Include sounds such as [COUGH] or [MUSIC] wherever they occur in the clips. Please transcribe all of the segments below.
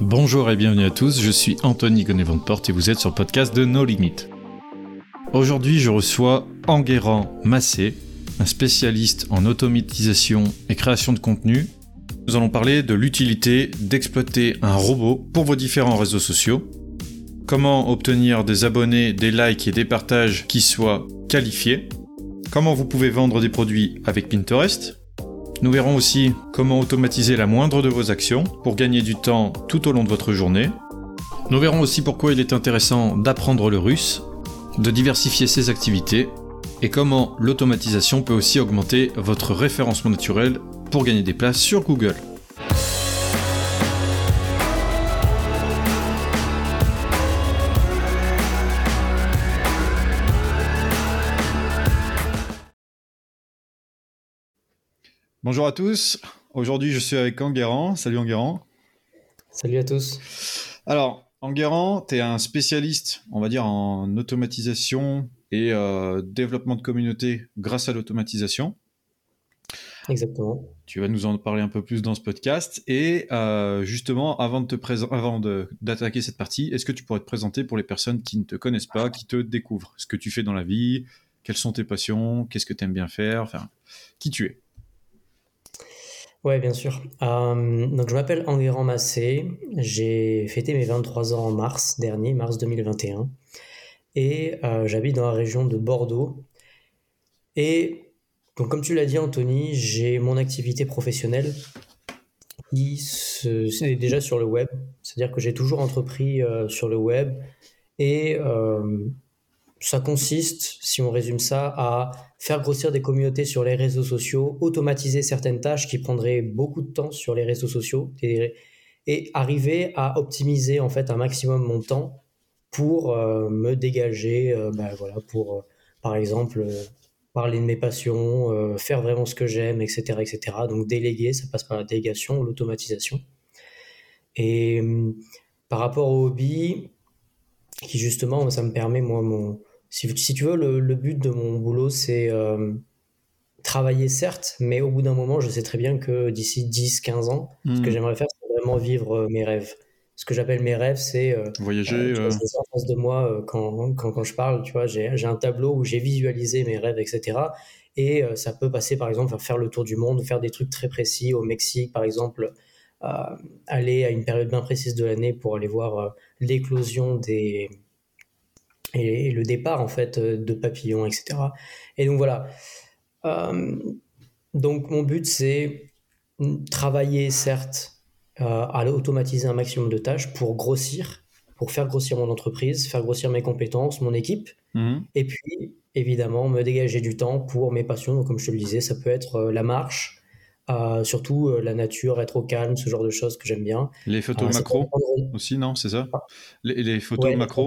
Bonjour et bienvenue à tous, je suis Anthony Gonnet-Porte et vous êtes sur le podcast de No Limit. Aujourd'hui, je reçois Enguerrand Massé, un spécialiste en automatisation et création de contenu. Nous allons parler de l'utilité d'exploiter un robot pour vos différents réseaux sociaux, comment obtenir des abonnés, des likes et des partages qui soient qualifiés, comment vous pouvez vendre des produits avec Pinterest, nous verrons aussi comment automatiser la moindre de vos actions pour gagner du temps tout au long de votre journée. Nous verrons aussi pourquoi il est intéressant d'apprendre le russe, de diversifier ses activités et comment l'automatisation peut aussi augmenter votre référencement naturel pour gagner des places sur Google. Bonjour à tous. Aujourd'hui, je suis avec Enguerrand. Salut Enguerrand. Salut à tous. Alors, Enguerrand, tu es un spécialiste, on va dire, en automatisation et euh, développement de communauté grâce à l'automatisation. Exactement. Tu vas nous en parler un peu plus dans ce podcast. Et euh, justement, avant de te avant d'attaquer cette partie, est-ce que tu pourrais te présenter pour les personnes qui ne te connaissent pas, qui te découvrent? Ce que tu fais dans la vie, quelles sont tes passions, qu'est-ce que tu aimes bien faire, enfin, qui tu es? Ouais, bien sûr. Euh, donc, je m'appelle Enguerrand Massé. J'ai fêté mes 23 ans en mars dernier, mars 2021. Et euh, j'habite dans la région de Bordeaux. Et donc, comme tu l'as dit, Anthony, j'ai mon activité professionnelle qui est déjà sur le web. C'est-à-dire que j'ai toujours entrepris euh, sur le web. Et ça consiste, si on résume ça, à faire grossir des communautés sur les réseaux sociaux, automatiser certaines tâches qui prendraient beaucoup de temps sur les réseaux sociaux et, arriver à optimiser en fait un maximum mon temps pour euh, me dégager, euh, bah, voilà, pour euh, par exemple parler de mes passions, faire vraiment ce que j'aime, etc., etc. Donc déléguer, ça passe par la délégation, l'automatisation. Et hum, par rapport au hobby, qui justement, ça me permet moi mon si, tu veux, le, but de mon boulot, c'est euh, travailler certes, mais au bout d'un moment, je sais très bien que d'ici 10-15 ans, ce que hmm. j'aimerais faire, c'est vraiment vivre euh, mes rêves. Ce que j'appelle mes rêves, c'est euh, voyager. Tu en face de moi quand, quand, quand, je parle, tu vois, j'ai un tableau où j'ai visualisé mes rêves, etc. Et ça peut passer, par exemple, à faire le tour du monde, faire des trucs très précis au Mexique, par exemple, aller à une période bien précise de l'année pour aller voir l'éclosion des et, le départ en fait euh, de papillons, etc. Et donc voilà. Euh, donc mon but c'est travailler certes euh, à automatiser un maximum de tâches pour grossir, pour faire grossir mon entreprise, faire grossir mes compétences, mon équipe, mhm. et puis évidemment me dégager du temps pour mes passions. Donc, comme je te le disais, ça peut être la marche, surtout la nature, être au calme, ce genre de choses que j'aime bien. Les photos macro aussi, non C'est ça? Ah. les, photos macro?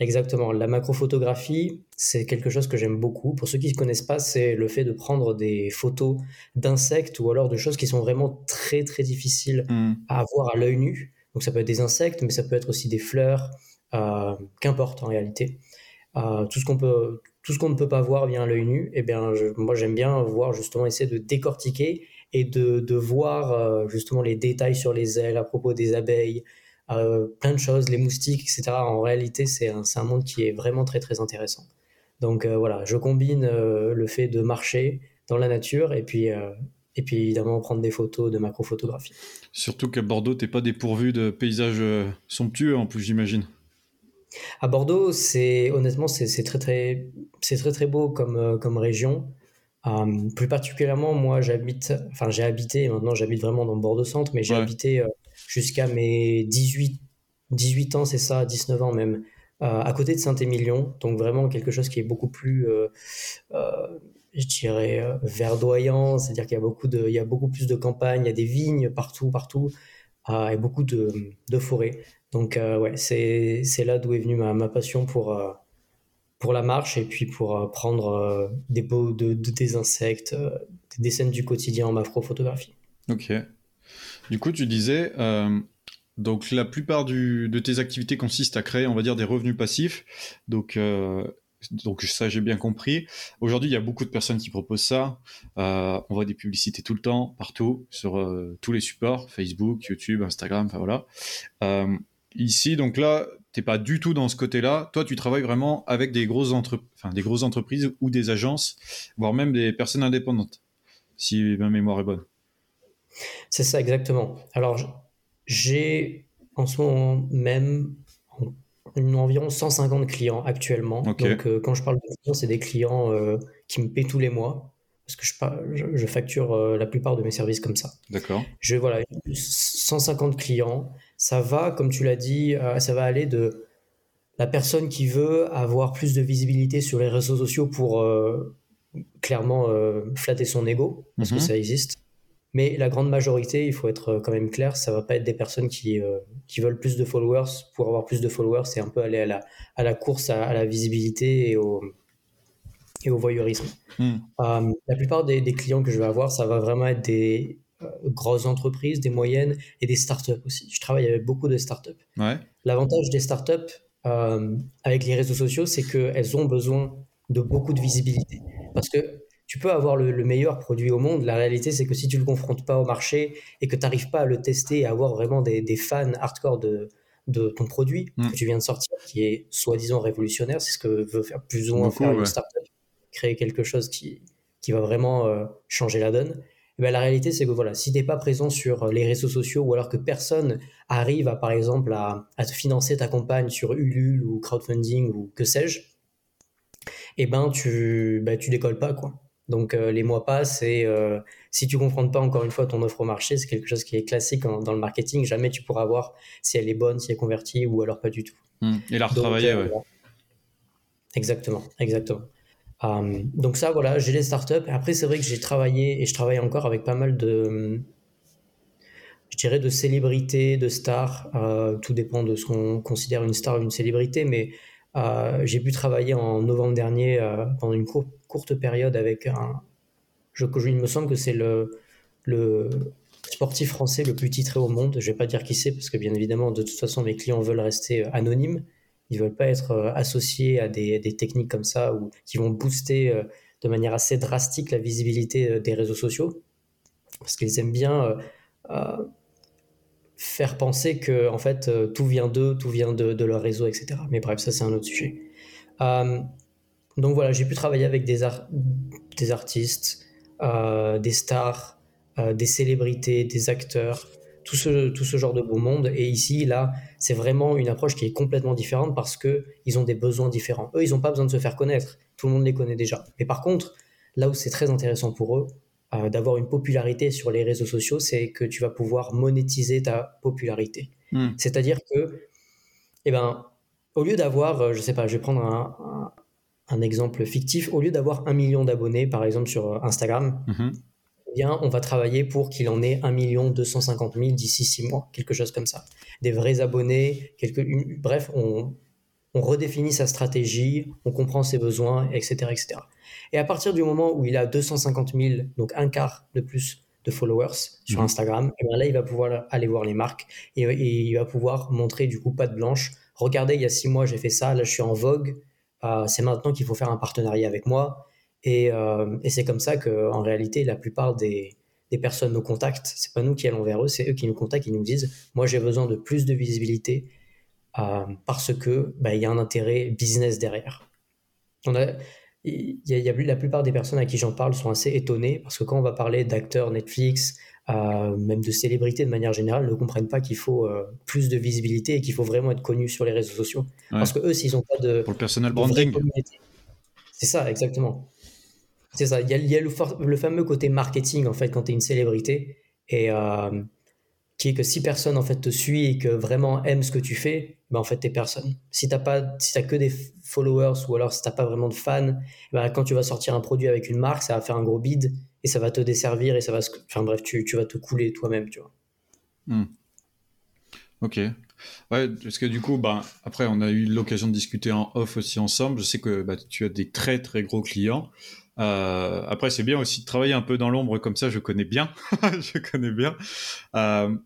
Exactement. La macrophotographie, c'est quelque chose que j'aime beaucoup. Pour ceux qui ne connaissent pas, c'est le fait de prendre des photos d'insectes ou alors de choses qui sont vraiment très très difficiles hmm. à voir à l'œil nu. Donc ça peut être des insectes, mais ça peut être aussi des fleurs, euh, qu'importe en réalité. Euh, tout ce qu'on peut, tout ce qu'on ne peut pas voir via l'œil nu, eh bien, moi j'aime bien voir justement essayer de décortiquer et de, de voir euh, justement les détails sur les ailes à propos des abeilles, euh, plein de choses, les moustiques, etc. En réalité, c'est un, un, monde qui est vraiment très très intéressant. Donc euh, voilà, je combine euh, le fait de marcher dans la nature et puis, et puis évidemment prendre des photos de macrophotographie. Surtout qu'à Bordeaux, t'es pas dépourvu de paysages somptueux en plus, j'imagine. À Bordeaux, c'est honnêtement c'est très très c'est très très beau comme comme région. plus particulièrement, moi, j'habite, enfin, j'ai habité, maintenant j'habite vraiment dans le Bordeaux centre, mais j'ai habité jusqu'à mes 18, 18 ans, c'est ça, 19 ans même, euh, à côté de Saint-Émilion. Donc vraiment quelque chose qui est beaucoup plus, euh, euh, je dirais, verdoyant. C'est-à-dire qu'il y a beaucoup de, il y a beaucoup plus de campagnes, il y a des vignes partout, partout, et beaucoup de, de forêts. Donc ouais, c'est, là d'où est venue ma, ma passion pour pour la marche et puis pour prendre des beaux de, des insectes, des scènes du quotidien en macro-photographie. Ok. Du coup, tu disais, euh, donc la plupart de tes activités consistent à créer, on va dire, des revenus passifs. Donc, euh, donc ça j'ai bien compris. Aujourd'hui, il y a beaucoup de personnes qui proposent ça. Euh, on voit des publicités tout le temps, partout, sur tous les supports, Facebook, YouTube, Instagram, enfin voilà. Ici, donc là, t'es pas du tout dans ce côté-là. Toi, tu travailles vraiment avec des grosses, des grosses entreprises ou des agences, voire même des personnes indépendantes, si ma mémoire est bonne. C'est ça exactement. Alors, j'ai en ce moment même environ 150 clients actuellement. Donc, euh, quand je parle de clients, c'est des clients euh, qui me paient tous les mois parce que je, je, facture euh, la plupart de mes services comme ça. D'accord. Je voilà 150 clients. Ça va, comme tu l'as dit, ça va aller de la personne qui veut avoir plus de visibilité sur les réseaux sociaux pour clairement flatter son ego, parce que mhm. ça existe. Mais la grande majorité, il faut être euh, quand même clair, ça va pas être des personnes qui, euh, qui veulent plus de followers pour avoir plus de followers, c'est un peu aller à la, à la course à, la visibilité et au, et au voyeurisme. Hmm. Euh, la plupart des, des, clients que je vais avoir, ça va vraiment être des grosses entreprises, des moyennes et des startups aussi. Je travaille avec beaucoup de startups. Ouais. L'avantage des startups avec les réseaux sociaux, c'est qu'elles ont besoin de beaucoup de visibilité. Parce que tu peux avoir le, meilleur produit au monde. La réalité, c'est que si tu ne le confrontes pas au marché et que tu n'arrives pas à le tester et à avoir vraiment des, fans hardcore de, de ton produit mm. que tu viens de sortir, qui est soi-disant révolutionnaire, c'est ce que veut faire plus ou moins faire une startup, créer quelque chose qui, qui va vraiment euh, changer la donne. Et ben, la réalité, c'est que voilà, si tu n'es pas présent sur les réseaux sociaux ou alors que personne arrive à, par exemple, à, à te financer ta campagne sur Ulule ou crowdfunding ou que sais-je, et ben tu, ben, tu décolles pas, quoi. Donc euh, les mois passent et euh, si tu confrontes pas encore une fois ton offre au marché, c'est quelque chose qui est classique dans le marketing. Jamais tu pourras voir si elle est bonne, si elle est convertie ou alors pas du tout. Hmm. Et la retravailler, euh, Exactement, exactement. donc ça, voilà, j'ai les startups. Après, c'est vrai que j'ai travaillé et je travaille encore avec pas mal de, je dirais, de célébrités, de stars. tout dépend de ce qu'on considère une star ou une célébrité, mais j'ai pu travailler en novembre dernier pendant une courte courte période avec un. Je, il me semble que c'est le, le sportif français le plus titré au monde. Je vais pas dire qui c'est parce que bien évidemment, de toute façon, mes clients veulent rester euh, anonymes. Ils veulent pas être euh, associés à des, des techniques comme ça ou qui vont booster euh, de manière assez drastique la visibilité des réseaux sociaux parce qu'ils aiment bien faire penser que en fait tout vient d'eux, tout vient de, de, leur réseau, etc. Mais bref, ça c'est un autre sujet. Donc voilà, j'ai pu travailler avec des, des artistes, euh, des stars, euh, des célébrités, des acteurs, tout ce, tout ce genre de beau monde. Et ici, là, c'est vraiment une approche qui est complètement différente parce qu'ils ont des besoins différents. Eux, ils n'ont pas besoin de se faire connaître. Tout le monde les connaît déjà. Mais par contre, là où c'est très intéressant pour eux, euh, d'avoir une popularité sur les réseaux sociaux, c'est que tu vas pouvoir monétiser ta popularité. Hmm. C'est-à-dire que, eh ben, au lieu d'avoir, je sais pas, je vais prendre un, un exemple fictif, au lieu d'avoir un million d'abonnés, par exemple sur euh, Instagram, mhm. eh bien, on va travailler pour qu'il en ait un million 250 000 d'ici six mois, quelque chose comme ça. Des vrais abonnés, quelques, bref, on, on redéfinit sa stratégie, on comprend ses besoins, etc., etc. Et à partir du moment où il a 250 000, donc un quart de plus de followers sur mhm. Instagram, et eh là, il va pouvoir aller voir les marques et, et, il va pouvoir montrer du coup pas de blanche. Regardez, il y a six mois, j'ai fait ça, là, je suis en vogue. Euh, c'est maintenant qu'il faut faire un partenariat avec moi. Et, euh, c'est comme ça qu'en réalité, la plupart des, personnes nous contactent. C'est pas nous qui allons vers eux, c'est eux qui nous contactent, qui nous disent Moi, j'ai besoin de plus de visibilité euh, parce que bah, il y a un intérêt business derrière. On a, il y, a, la plupart des personnes à qui j'en parle sont assez étonnées parce que quand on va parler d'acteurs Netflix, même de célébrités de manière générale, ne comprennent pas qu'il faut euh, plus de visibilité et qu'il faut vraiment être connu sur les réseaux sociaux. Parce que eux, s'ils n'ont pas de. Pour le personal branding. C'est ça, exactement. C'est ça. Il y a, le, fameux côté marketing, en fait, quand tu es une célébrité, et euh, qui est que si personne, en fait, te suit et que vraiment aime ce que tu fais, ben, en fait, t'es personne. Si t'as pas, si as que des followers ou alors si t'as pas vraiment de fans, ben, quand tu vas sortir un produit avec une marque, ça va faire un gros bid et ça va te desservir et ça va enfin bref tu, tu vas te couler toi-même tu vois. Hmm. ok. Ouais parce que du coup bah après on a eu l'occasion de discuter en off aussi ensemble. Je sais que bah, tu as des très très gros clients. Euh, après c'est bien aussi de travailler un peu dans l'ombre comme ça je connais bien. [LAUGHS] Je connais bien. Euh,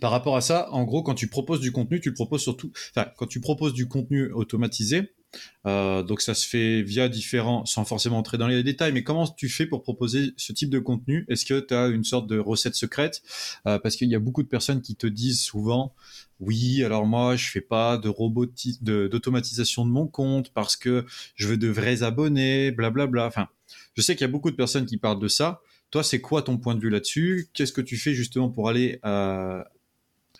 par rapport à ça, en gros, quand tu proposes du contenu, tu le proposes surtout. Enfin, quand tu proposes du contenu automatisé, donc ça se fait via différents, sans forcément entrer dans les détails, mais comment tu fais pour proposer ce type de contenu? Est-ce que tu as une sorte de recette secrète? Parce qu'il y a beaucoup de personnes qui te disent souvent, oui, alors moi je fais pas de d'automatisation de, mon compte parce que je veux de vrais abonnés, blablabla. Bla, bla. Enfin, je sais qu'il y a beaucoup de personnes qui parlent de ça. Toi, c'est quoi ton point de vue là-dessus? Qu'est-ce que tu fais justement pour aller euh,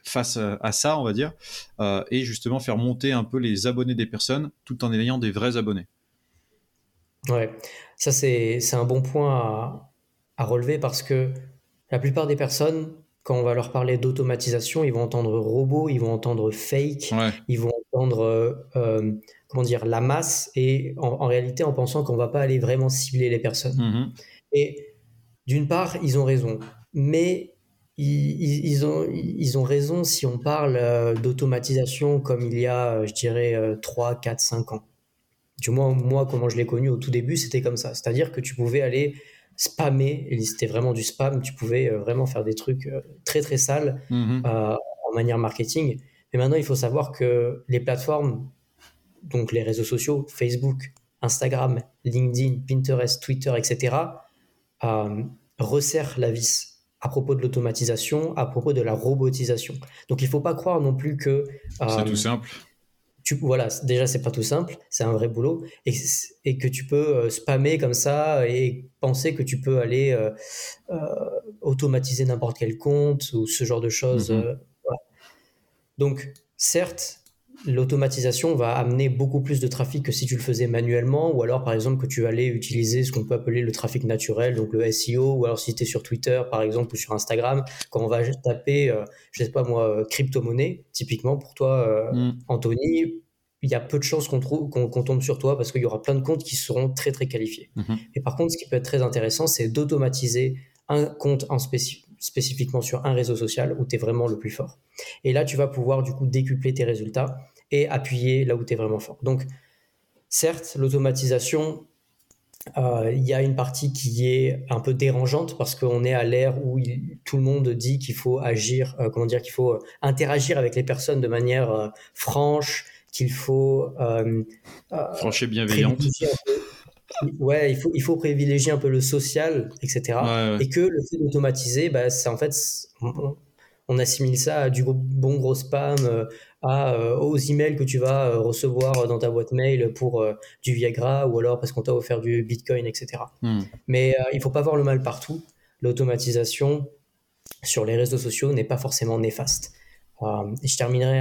face à ça, on va dire, euh, et justement faire monter un peu les abonnés des personnes tout en ayant des vrais abonnés Ouais, ça c'est un bon point à, relever parce que la plupart des personnes, quand on va leur parler d'automatisation, ils vont entendre robot, ils vont entendre fake, ils vont entendre euh, comment dire la masse et en, réalité en pensant qu'on va pas aller vraiment cibler les personnes. Mm-hmm. Et d'une part, ils ont raison, mais ils, ont, ils ont raison si on parle euh, d'automatisation comme il y a, euh, je dirais, 3, 4, 5 ans. Du moins, moi, comment je l'ai connu au tout début, c'était comme ça. C'est-à-dire que tu pouvais aller spammer, et c'était vraiment du spam, tu pouvais euh, vraiment faire des trucs très très sales mhm. en manière marketing. Mais maintenant, il faut savoir que les plateformes, donc les réseaux sociaux, Facebook, Instagram, LinkedIn, Pinterest, Twitter, etc., resserrent la vis à propos de l'automatisation, à propos de la robotisation. Donc il ne faut pas croire non plus que... c'est euh, tout simple. Tu, voilà, déjà c'est pas tout simple, c'est un vrai boulot, et, et, que tu peux euh, spammer comme ça et penser que tu peux aller euh, automatiser n'importe quel compte ou ce genre de choses. Mm-hmm. Donc certes, l'automatisation va amener beaucoup plus de trafic que si tu le faisais manuellement, ou alors par exemple que tu allais utiliser ce qu'on peut appeler le trafic naturel, donc le SEO, ou alors si tu es sur Twitter par exemple ou sur Instagram, quand on va taper, euh, je sais pas moi, euh, crypto-monnaie, typiquement pour toi, euh, mm. Anthony, il y a peu de chances qu'on tombe sur toi parce qu'il y aura plein de comptes qui seront très très qualifiés. Mm-hmm. Et par contre, ce qui peut être très intéressant, c'est d'automatiser un compte en spécifiquement sur un réseau social où tu es vraiment le plus fort. Et là, tu vas pouvoir du coup décupler tes résultats et appuyer là où tu es vraiment fort. Donc, certes, l'automatisation, euh, il y a une partie qui est un peu dérangeante parce qu'on est à l'ère où tout le monde dit qu'il faut agir, euh, comment dire, qu'il faut interagir avec les personnes de manière euh, franche, qu'il faut franche et bienveillante. Ouais, il faut, il faut privilégier un peu le social, etc. Et que le fait d'automatiser, bah, c'est en fait, on, assimile ça à du bon gros spam, euh, aux emails que tu vas euh, recevoir dans ta boîte mail pour euh, du Viagra ou alors parce qu'on t'a offert du Bitcoin, etc. Hmm. Mais il faut pas voir le mal partout. L'automatisation sur les réseaux sociaux n'est pas forcément néfaste. et je terminerai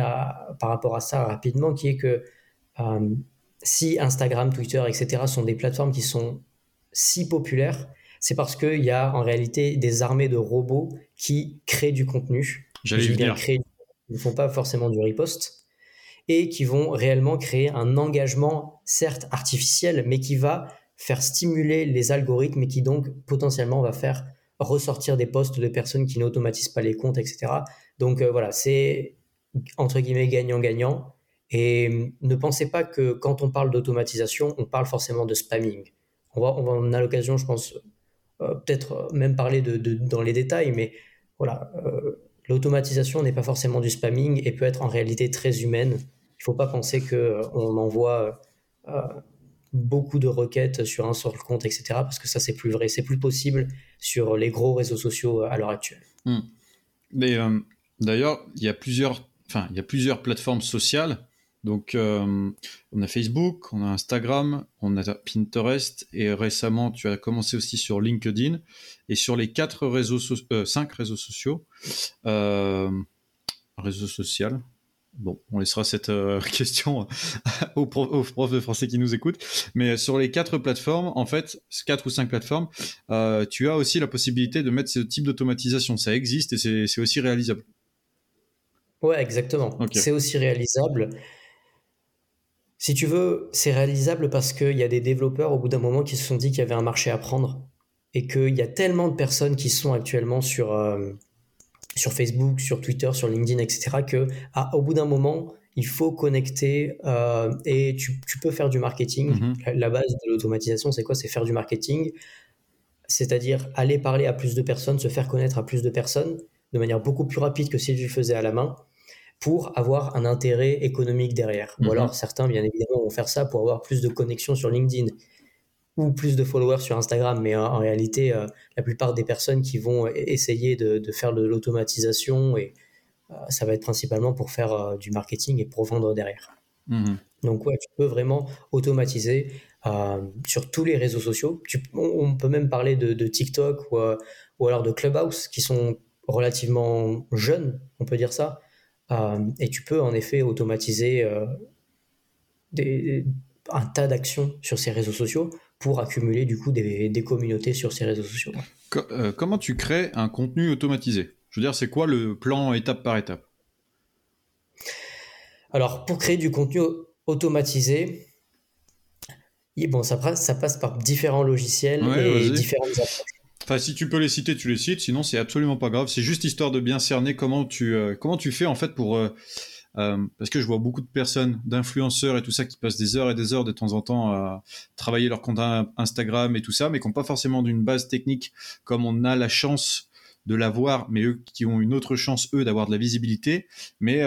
par rapport à ça rapidement, qui est que si Instagram, Twitter, etc. sont des plateformes qui sont si populaires, c'est parce qu'il y a en réalité des armées de robots qui créent du contenu. J'allais dire ne font pas forcément du riposte et qui vont réellement créer un engagement, certes artificiel, mais qui va faire stimuler les algorithmes et qui donc potentiellement va faire ressortir des postes de personnes qui n'automatisent pas les comptes, etc. Donc euh, voilà, c'est entre guillemets gagnant-gagnant. Et ne pensez pas que quand on parle d'automatisation, on parle forcément de spamming. On va, on, va, a l'occasion, je pense, euh, peut-être même parler de, dans les détails, mais voilà, euh, l'automatisation n'est pas forcément du spamming et peut être en réalité très humaine. Il ne faut pas penser qu'on euh, envoie euh, beaucoup de requêtes sur un seul compte, etc. Parce que ça, c'est plus vrai. C'est plus possible sur les gros réseaux sociaux à l'heure actuelle. Hmm. Mais euh, d'ailleurs, il y a plusieurs, il y a plusieurs plateformes sociales donc, euh, on a Facebook, on a Instagram, on a Pinterest, et récemment, tu as commencé aussi sur LinkedIn. Et sur les quatre réseaux, euh, cinq réseaux sociaux, euh, réseau social. Bon, on laissera cette [LAUGHS] question [LAUGHS] aux, profs, de français qui nous écoutent. Mais sur les quatre plateformes, en fait, quatre ou cinq plateformes, tu as aussi la possibilité de mettre ce type d'automatisation. Ça existe et c'est aussi réalisable. Ouais, exactement. C'est aussi réalisable. Si tu veux, c'est réalisable parce qu'il y a des développeurs au bout d'un moment qui se sont dit qu'il y avait un marché à prendre et qu'il y a tellement de personnes qui sont actuellement sur, euh, sur Facebook, sur Twitter, sur LinkedIn, etc., que au bout d'un moment, il faut connecter euh, et tu, peux faire du marketing. Mm-hmm. La, base de l'automatisation, c'est quoi? C'est faire du marketing, c'est-à-dire aller parler à plus de personnes, se faire connaître à plus de personnes de manière beaucoup plus rapide que si tu le faisais à la main pour avoir un intérêt économique derrière. Ou Mhm. alors certains, bien évidemment, vont faire ça pour avoir plus de connexions sur LinkedIn ou plus de followers sur Instagram. Mais euh, en réalité, euh, la plupart des personnes qui vont e- essayer de, de faire de l'automatisation, et euh, ça va être principalement pour faire euh, du marketing et pour vendre derrière. Mhm. Donc ouais, tu peux vraiment automatiser euh, sur tous les réseaux sociaux. Tu- on, on peut même parler de, de TikTok ou, euh, ou alors de Clubhouse, qui sont relativement jeunes, on peut dire ça. Euh, et tu peux en effet automatiser euh, des- un tas d'actions sur ces réseaux sociaux pour accumuler du coup des, des communautés sur ces réseaux sociaux. Co- euh, comment tu crées un contenu automatisé? Je veux dire, c'est quoi le plan étape par étape? Alors, pour créer du contenu au- automatisé, bon, ça, passe- ça passe par différents logiciels Ouais, et différentes approches. Enfin, si tu peux les citer, tu les cites. Sinon, c'est absolument pas grave. C'est juste histoire de bien cerner comment tu euh, comment tu fais en fait pour euh, euh, parce que je vois beaucoup de personnes, d'influenceurs et tout ça qui passent des heures et des heures de temps en temps à travailler leur compte in- Instagram et tout ça, mais qui n'ont pas forcément d'une base technique comme on a la chance de l'avoir, mais eux qui ont une autre chance eux d'avoir de la visibilité. Mais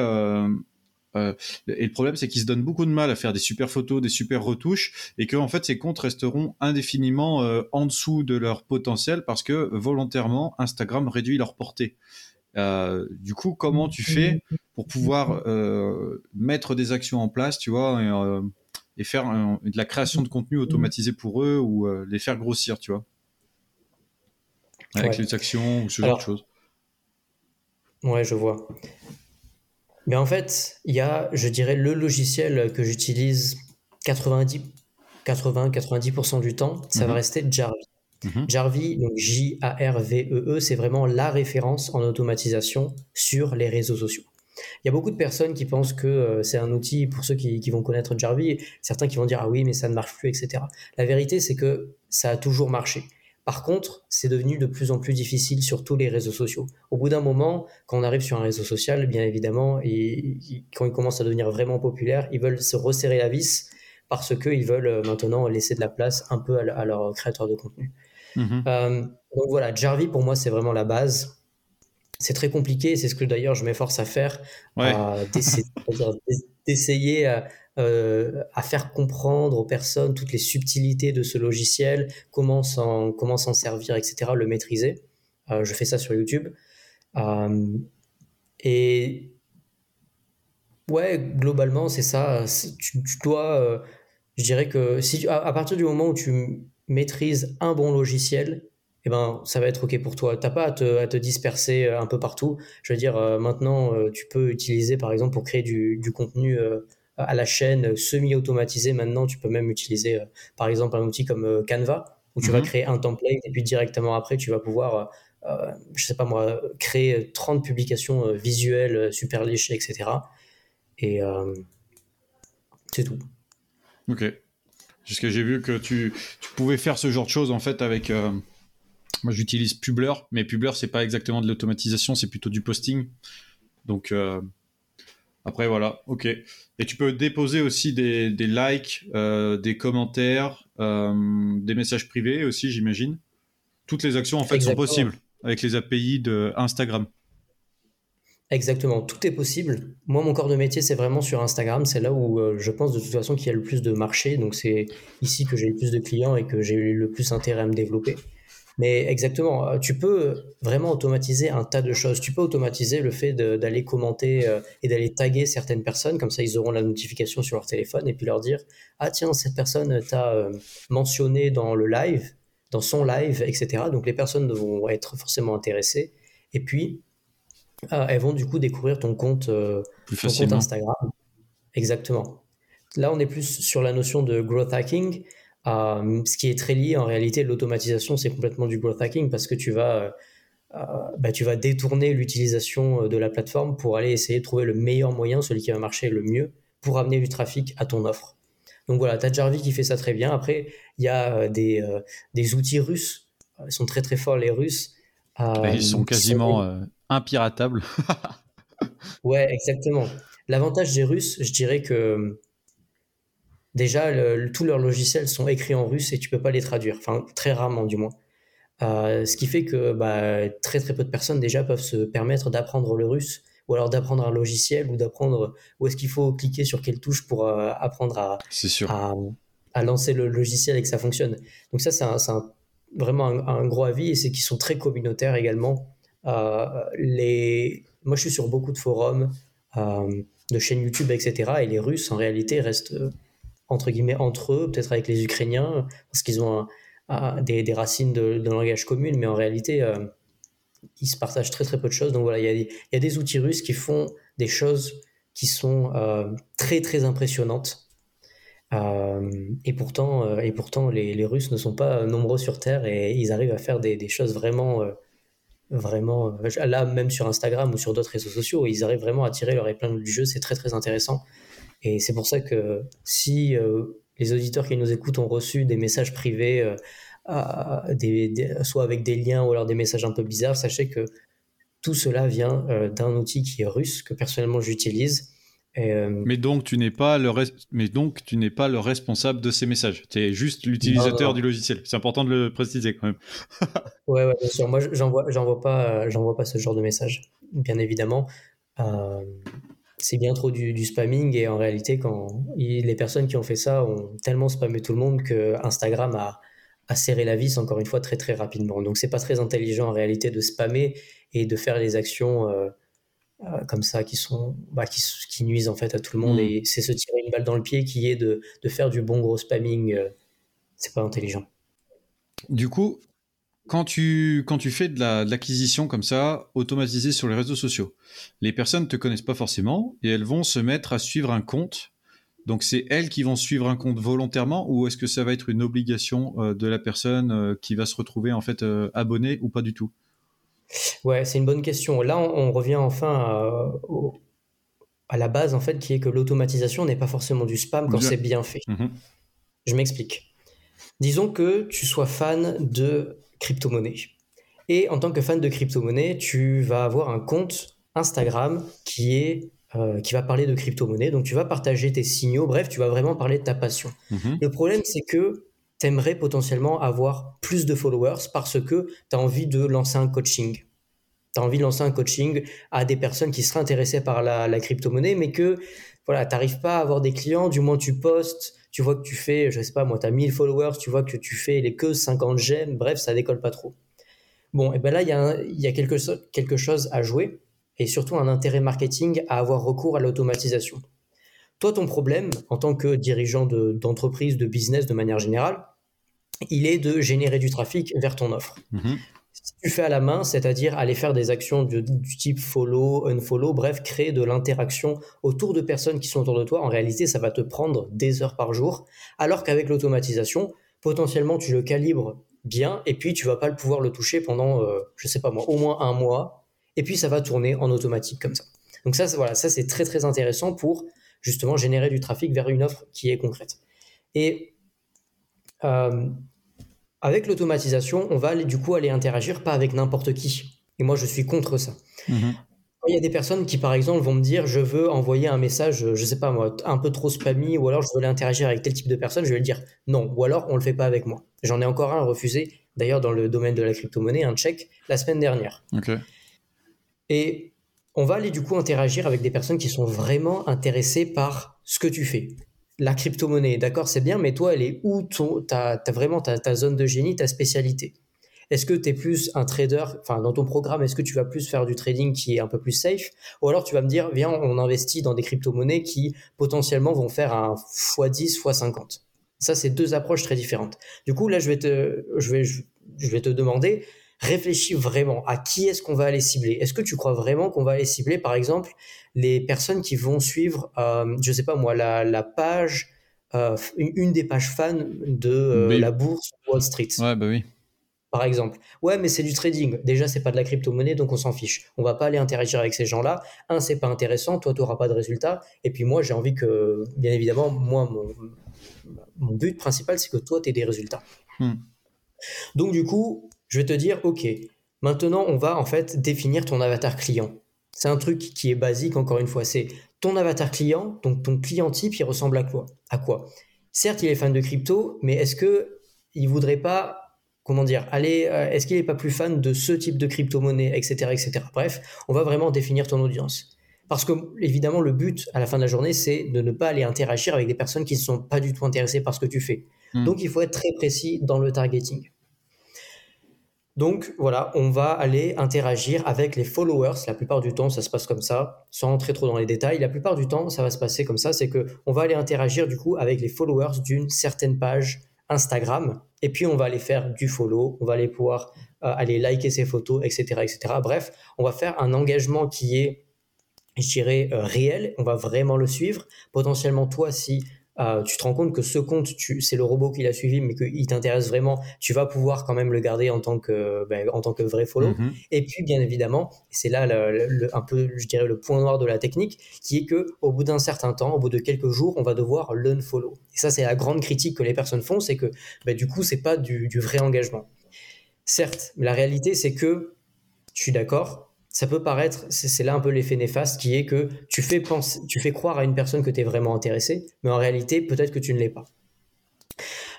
euh, et le problème, c'est qu'ils se donnent beaucoup de mal à faire des super photos, des super retouches, et que en fait, ces comptes resteront indéfiniment euh, en dessous de leur potentiel parce que volontairement, Instagram réduit leur portée. Euh, du coup, comment tu fais pour pouvoir mettre des actions en place, tu vois, et, et faire un- de la création de contenu automatisé pour eux ou les faire grossir, tu vois, avec Ouais. les actions ou ce genre de choses. Ouais, je vois. Mais en fait, il y a, je dirais, le logiciel que j'utilise 90, 80-90% du temps, ça va Mhm. rester Jarvis. Mhm. Jarvis, donc J-A-R-V-E-E, c'est vraiment la référence en automatisation sur les réseaux sociaux. Il y a beaucoup de personnes qui pensent que euh, c'est un outil pour ceux qui, qui vont connaître Jarvis, certains qui vont dire ah oui mais ça ne marche plus, etc. La vérité c'est que ça a toujours marché. Par contre, c'est devenu de plus en plus difficile sur tous les réseaux sociaux. Au bout d'un moment, quand on arrive sur un réseau social, bien évidemment, et, et quand il commence à devenir vraiment populaire, ils veulent se resserrer la vis parce qu'ils veulent euh, maintenant laisser de la place un peu à, à leurs créateurs de contenu. Mhm. Euh, donc voilà, Jarvis pour moi c'est vraiment la base. C'est très compliqué, c'est ce que d'ailleurs je m'efforce à faire, Ouais. [LAUGHS] d'essayer- d'essayer à, euh, à faire comprendre aux personnes toutes les subtilités de ce logiciel, comment s'en comment s'en servir, etc., le maîtriser. Euh, je fais ça sur YouTube. Euh, et ouais, globalement c'est ça. Tu, dois, je dirais que si à, partir du moment où tu maîtrises un bon logiciel, eh ben, ça va être OK pour toi. T'as pas à te, à te disperser un peu partout. Je veux dire, maintenant, tu peux utiliser, par exemple, pour créer du, du contenu à la chaîne euh, semi-automatisé. Maintenant, tu peux même utiliser, euh, par exemple, un outil comme euh, Canva, où tu vas Mhm. créer un template et puis directement après, tu vas pouvoir, euh, euh, je sais pas moi, créer 30 publications visuelles super léchées, etc. Et euh, c'est tout. Ok. Parce que j'ai vu que tu, tu pouvais faire ce genre de choses en fait avec. euh, moi j'utilise Publer, mais Publer c'est pas exactement de l'automatisation, c'est plutôt du posting. Donc après voilà, ok. Et tu peux déposer aussi des, des likes, euh, des commentaires, euh, des messages privés aussi, j'imagine. Toutes les actions en fait Exactement. sont possibles avec les API de Instagram. Exactement, tout est possible. Moi, mon corps de métier, c'est vraiment sur Instagram. C'est là où euh, je pense de toute façon qu'il y a le plus de marché. Donc, c'est ici que j'ai le plus de clients et que j'ai eu le plus intérêt à me développer. Mais exactement, euh, tu peux vraiment automatiser un tas de choses. Tu peux automatiser le fait d'aller commenter euh, et d'aller taguer certaines personnes. Comme ça, ils auront la notification sur leur téléphone et puis leur dire Ah, tiens, cette personne t'a euh, mentionné dans le live, dans son live, etc. Donc, les personnes vont être forcément intéressées. Et puis, euh, elles vont du coup découvrir ton compte, Plus ton compte. Instagram. Exactement. Là, on est plus sur la notion de growth hacking, euh, ce qui est très lié en réalité. L'automatisation, c'est complètement du growth hacking parce que tu vas, euh, euh, bah, tu vas détourner l'utilisation de la plateforme pour aller essayer de trouver le meilleur moyen, celui qui va marcher le mieux, pour amener du trafic à ton offre. Donc voilà, tu as Jarvis qui fait ça très bien. Après, il y a des, euh, des outils russes. Ils sont très très forts, les Russes. Bah, ils sont quasiment euh, impiratables. [LAUGHS] Ouais, exactement. L'avantage des Russes, je dirais que déjà, le- tous leurs logiciels sont écrits en russe et tu peux pas les traduire, enfin très rarement du moins. Euh, ce qui fait que bah, très très peu de personnes déjà peuvent se permettre d'apprendre le russe ou alors d'apprendre un logiciel ou d'apprendre où est-ce qu'il faut cliquer sur quelle touche pour apprendre à, à, lancer le logiciel et que ça fonctionne. Donc ça, c'est vraiment un, gros avis et c'est qu'ils sont très communautaires également. les... Moi, je suis sur beaucoup de forums, de chaînes YouTube, etc. Et les Russes, en réalité, restent entre guillemets entre eux, peut-être avec les Ukrainiens, parce qu'ils ont des, racines de, langage commun, mais en réalité, euh, ils se partagent très très peu de choses. Donc voilà, il y, a des outils russes qui font des choses qui sont euh, très très impressionnantes. Euh, et pourtant, et pourtant les, Russes ne sont pas nombreux sur Terre et ils arrivent à faire des, des choses vraiment, vraiment. Là, même sur Instagram ou sur d'autres réseaux sociaux, ils arrivent vraiment à tirer leur épingle du jeu. C'est très très intéressant. Et c'est pour ça que si les auditeurs qui nous écoutent ont reçu des messages privés, euh, des, soit avec des liens ou alors des messages un peu bizarres, sachez que tout cela vient euh, d'un outil qui est russe, que personnellement j'utilise. Euh, mais donc tu n'es pas le mais donc tu n'es pas le responsable de ces messages. Tu es juste l'utilisateur du logiciel. C'est important de le préciser quand même. [LAUGHS] ouais, ouais, bien sûr. Moi, j'envoie, j'envoie pas, j'envoie pas ce genre de message, bien évidemment. C'est bien trop du, spamming et en réalité, quand les personnes qui ont fait ça ont tellement spammé tout le monde que Instagram a, serré la vis encore une fois très très rapidement. Donc c'est pas très intelligent en réalité de spammer et de faire les actions euh, euh, comme ça qui sont bah, qui, nuisent en fait à tout le monde mm. et c'est se tirer une balle dans le pied qui est de, faire du bon gros spamming. Euh, c'est pas intelligent. Du coup, quand tu, quand tu fais de l'acquisition comme ça, automatisée sur les réseaux sociaux, les personnes ne te connaissent pas forcément et elles vont se mettre à suivre un compte. Donc c'est elles qui vont suivre un compte volontairement ou est-ce que ça va être une obligation euh, de la personne euh, qui va se retrouver en fait euh, abonnée ou pas du tout? Ouais, c'est une bonne question. Là, on, revient enfin à, la base en fait, qui est que l'automatisation n'est pas forcément du spam quand c'est bien fait. Mhm. Je m'explique. Disons que tu sois fan de crypto-monnaie. Et en tant que fan de crypto-monnaie, tu vas avoir un compte Instagram qui est euh, qui va parler de crypto-monnaie. Donc tu vas partager tes signaux. Bref, tu vas vraiment parler de ta passion. Mhm. Le problème, c'est que tu aimerais potentiellement avoir plus de followers parce que tu as envie de lancer un coaching. Tu as envie de lancer un coaching à des personnes qui seraient intéressées par la, la crypto-monnaie, mais que voilà, tu n'arrives pas à avoir des clients, du moins tu postes, tu vois que tu fais, je sais pas moi, tu as 1000 followers, tu vois que tu fais les que 50 j'aime, bref, ça décolle pas trop. Bon, et ben là, il y a, quelque chose à jouer et surtout un intérêt marketing à avoir recours à l'automatisation. Toi, ton problème, en tant que dirigeant d'entreprise, de, business de manière générale, il est de générer du trafic vers ton offre. Mm-hmm si tu fais à la main, c'est-à-dire aller faire des actions du, type follow, unfollow, bref, créer de l'interaction autour de personnes qui sont autour de toi, en réalité, ça va te prendre des heures par jour, alors qu'avec l'automatisation, potentiellement, tu le calibres bien, et puis tu vas pas pouvoir le toucher pendant, euh, je sais pas moi, au moins un mois, et puis ça va tourner en automatique comme ça. Donc ça, voilà, ça c'est très très intéressant pour justement générer du trafic vers une offre qui est concrète. Et euh, avec l'automatisation, on va aller, du coup aller interagir pas avec n'importe qui. Et moi, je suis contre ça. Mhm. Il y a des personnes qui, par exemple, vont me dire je veux envoyer un message, je sais pas moi, un peu trop spammy, ou alors je veux aller interagir avec tel type de personne, je vais lui dire non, ou alors on le fait pas avec moi. J'en ai encore un refusé, d'ailleurs dans le domaine de la crypto-monnaie, un check la semaine dernière. Et on va aller du coup interagir avec des personnes qui sont vraiment intéressées par ce que tu fais la crypto-monnaie, d'accord, c'est bien, mais toi, elle est où Tu as, vraiment ta, zone de génie, ta spécialité? Est-ce que tu es plus un trader, enfin, dans ton programme, est-ce que tu vas plus faire du trading qui est un peu plus safe? Ou alors tu vas me dire, viens, on investit dans des crypto-monnaies qui potentiellement vont faire un x10, x50. Ça, c'est deux approches très différentes. Du coup, là, je vais te, je vais, je vais te demander, réfléchis vraiment à qui est-ce qu'on va aller cibler. Est-ce que tu crois vraiment qu'on va aller cibler, par exemple, les personnes qui vont suivre, euh, je sais pas moi, la, page, euh, une, des pages fans de euh, la bourse Wall Street? Ouais, bah oui. Par exemple. Ouais, mais c'est du trading. Déjà, c'est pas de la crypto-monnaie, donc on s'en fiche. On va pas aller interagir avec ces gens-là. Un, c'est pas intéressant. Toi, tu n'auras pas de résultat. Et puis moi, j'ai envie que, bien évidemment, moi, mon, mon but principal, c'est que toi, tu aies des résultats. Hmm. Donc, du coup, je vais te dire, OK, maintenant, on va en fait définir ton avatar client. C'est un truc qui est basique, encore une fois. C'est ton avatar client, donc ton client type, il ressemble à quoi À quoi? Certes, il est fan de crypto, mais est-ce que il voudrait pas, comment dire, aller, euh, est-ce qu'il n'est pas plus fan de ce type de crypto-monnaie, etc., etc. Bref, on va vraiment définir ton audience. Parce que, évidemment, le but à la fin de la journée, c'est de ne pas aller interagir avec des personnes qui ne sont pas du tout intéressées par ce que tu fais. Hmm. Donc, il faut être très précis dans le targeting. Donc voilà, on va aller interagir avec les followers. La plupart du temps, ça se passe comme ça, sans entrer trop dans les détails. La plupart du temps, ça va se passer comme ça, c'est que on va aller interagir du coup avec les followers d'une certaine page Instagram, et puis on va aller faire du follow, on va aller pouvoir euh, aller liker ses photos, etc., etc. Bref, on va faire un engagement qui est je dirais, euh, réel, on va vraiment le suivre. Potentiellement, toi, si euh, tu te rends compte que ce compte, c'est le robot qui l'a suivi, mais qu'il t'intéresse vraiment, tu vas pouvoir quand même le garder en tant que, ben, en tant que vrai follow. Mm-hmm. Et puis, bien évidemment, c'est là le, un peu, je dirais, le point noir de la technique, qui est que au bout d'un certain temps, au bout de quelques jours, on va devoir l'unfollow. Et ça, c'est la grande critique que les personnes font, c'est que ben, du coup, c'est pas du, du vrai engagement. Certes, mais la réalité, c'est que, je suis d'accord, ça peut paraître, c'est là un peu l'effet néfaste qui est que tu fais, penser, tu fais croire à une personne que tu es vraiment intéressé, mais en réalité, peut-être que tu ne l'es pas.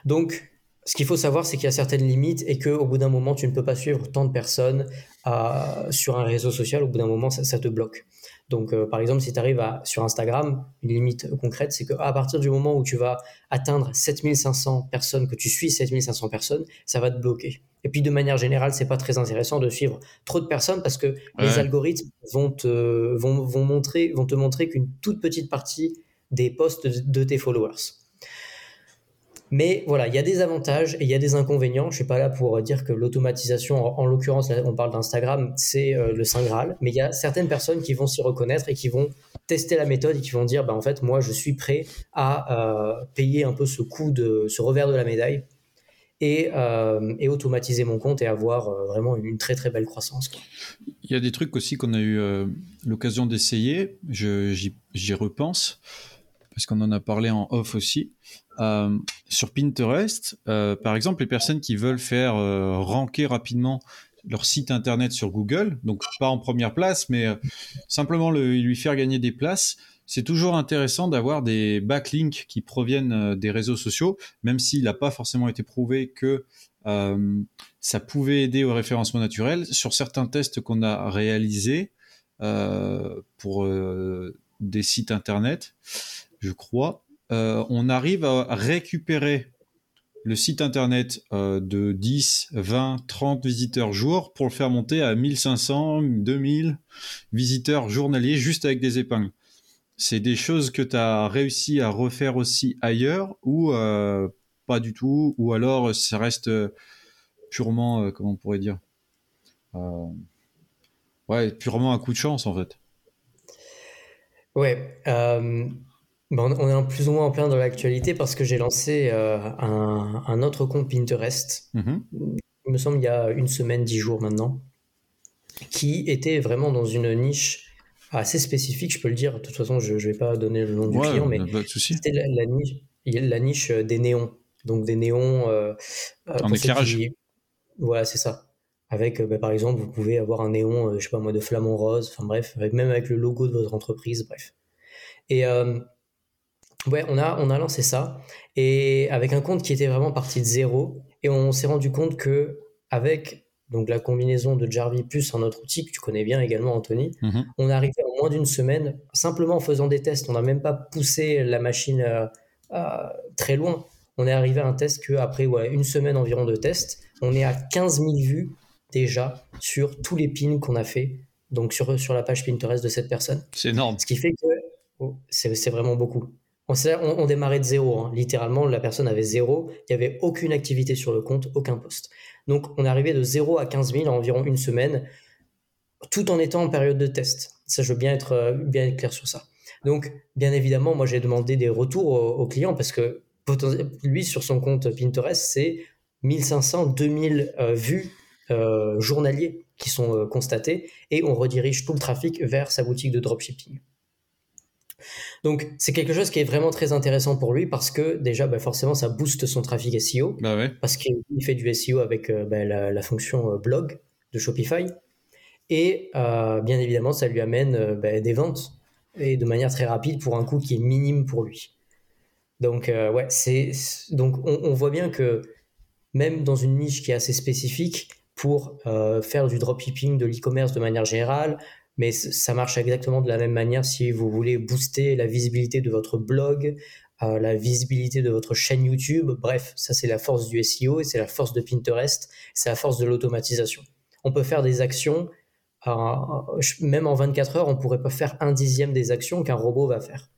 Donc, ce qu'il faut savoir, c'est qu'il y a certaines limites et qu'au bout d'un moment, tu ne peux pas suivre tant de personnes euh, sur un réseau social. Au bout d'un moment, ça, te bloque. Donc, euh, par exemple, si tu arrives sur Instagram, une limite concrète, c'est qu'à partir du moment où tu vas atteindre 7500 personnes, que tu suis 7500 personnes, ça va te bloquer. Et puis de manière générale, c'est pas très intéressant de suivre trop de personnes parce que les algorithmes vont te, vont, vont, montrer, vont te montrer qu'une toute petite partie des posts de, tes followers. Mais voilà, il y a des avantages et il y a des inconvénients. Je suis pas là pour dire que l'automatisation, en, l'occurrence, on parle d'Instagram, c'est euh, le saint graal. Mais il y a certaines personnes qui vont s'y reconnaître et qui vont tester la méthode et qui vont dire, bah, en fait, moi, je suis prêt à euh, payer un peu ce coup de, ce revers de la médaille euh, et, automatiser mon compte et avoir euh, vraiment une très très belle croissance. Il y a des trucs aussi qu'on a eu euh, l'occasion d'essayer, j'y repense, parce qu'on en a parlé en off aussi. sur Pinterest, par exemple, les personnes qui veulent faire ranker rapidement leur site internet sur Google, donc pas en première place, mais simplement le, lui faire gagner des places, c'est toujours intéressant d'avoir des backlinks qui proviennent euh, des réseaux sociaux, même s'il n'a pas forcément été prouvé que euh, ça pouvait aider au référencement naturel. Sur certains tests qu'on a réalisés euh, pour des sites internet, je crois, on arrive à récupérer le site internet de 10, 20, 30 visiteurs jour pour le faire monter à 1500, 2000 visiteurs journaliers juste avec des épingles c'est des choses que tu as réussi à refaire aussi ailleurs ou euh, pas du tout ou alors ça reste euh, purement euh, comment on pourrait dire ouais purement un coup de chance en fait ouais on est plus ou moins en plein dans l'actualité parce que j'ai lancé un, autre compte Pinterest mm-hmm. il me semble il y a une semaine dix jours maintenant qui était vraiment dans une niche assez spécifique, je peux le dire. De toute façon, je ne vais pas donner le nom du client, mais c'était la, niche, la niche euh, des néons. Donc des néons. Euh, euh en éclairage. Voilà, c'est ça. Avec, bah, par exemple, vous pouvez avoir un néon, je sais pas moi, de flamant rose, enfin bref, même avec le logo de votre entreprise, bref. Et ouais, on a, on a lancé ça, et avec un compte qui était vraiment parti de zéro, et on s'est rendu compte que avec donc la combinaison de Jarvis plus un autre outil que tu connais bien également, Anthony. Mhm. On est arrivé en moins d'une semaine, simplement en faisant des tests. On n'a même pas poussé la machine euh, euh, très loin. On est arrivé à un test qu'après ouais, une semaine environ de tests, on est à 15 000 vues déjà sur tous les pins qu'on a fait, donc sur, sur la page Pinterest de cette personne. C'est énorme. Ce qui fait que oh, c'est vraiment beaucoup. On, démarrait de zéro, hein. littéralement, la personne avait zéro, il n'y avait aucune activité sur le compte, aucun poste. Donc on arrivé de 0 à 15 000 en environ une semaine, tout en étant en période de test. Ça, je veux bien être, euh, bien clair sur ça. Donc, bien évidemment, moi, j'ai demandé des retours aux, clients parce que lui, sur son compte Pinterest, c'est 1500, 2000 euh, vues euh, journaliers qui sont constatés et on redirige tout le trafic vers sa boutique de dropshipping. Donc, c'est quelque chose qui est vraiment très intéressant pour lui parce que déjà, bah, forcément, ça booste son trafic SEO. Bah parce qu'il fait du SEO avec euh, bah, la, fonction euh, blog de Shopify. Et euh, bien évidemment, ça lui amène des ventes et de manière très rapide pour un coût qui est minime pour lui. Donc, ouais, c'est donc on, voit bien que même dans une niche qui est assez spécifique pour faire du dropshipping, de l'e-commerce de manière générale, mais ça marche exactement de la même manière si vous voulez booster la visibilité de votre blog, euh, la visibilité de votre chaîne YouTube. Bref, ça c'est la force du SEO et c'est la force de Pinterest, c'est la force de l'automatisation. On peut faire des actions, euh, même en 24 heures, on pourrait pas faire un dixième des actions qu'un robot va faire.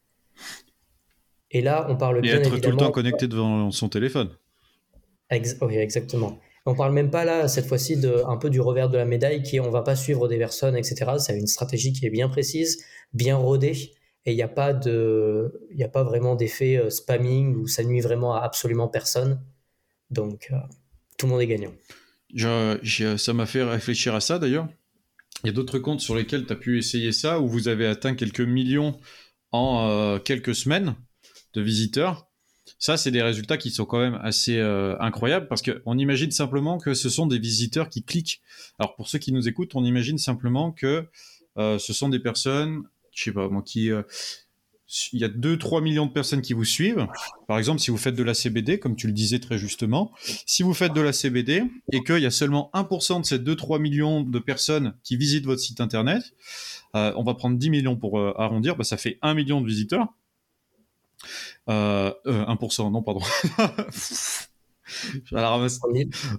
Et là, on parle et bien être tout le temps connecté devant son téléphone. oui, exactement. On parle même pas là, cette fois-ci, de, un peu du revers de la médaille qui est on va pas suivre des personnes, etc. C'est une stratégie qui est bien précise, bien rodée, et il n'y a pas a pas vraiment d'effet euh, spamming où ça nuit vraiment à absolument personne. Donc, euh, tout le monde est gagnant. ça m'a fait réfléchir à ça d'ailleurs. Il y a d'autres comptes sur lesquels tu as pu essayer ça, où vous avez atteint quelques millions en euh, quelques semaines de visiteurs. Ça, c'est des résultats qui sont quand même assez euh, incroyables parce qu'on imagine simplement que ce sont des visiteurs qui cliquent. Alors pour ceux qui nous écoutent, on imagine simplement que euh, ce sont des personnes, je sais pas moi, qui euh, il y a 2-3 millions de personnes qui vous suivent. Par exemple, si vous faites de la CBD, comme tu le disais très justement, si vous faites de la CBD et qu'il y a seulement 1% de ces 2-3 millions de personnes qui visitent votre site internet, on va prendre 10 millions pour arrondir, bah, ça fait 1 million de visiteurs. Euh, 1%, euh, non, pardon. je suis [LAUGHS] à la ramasse.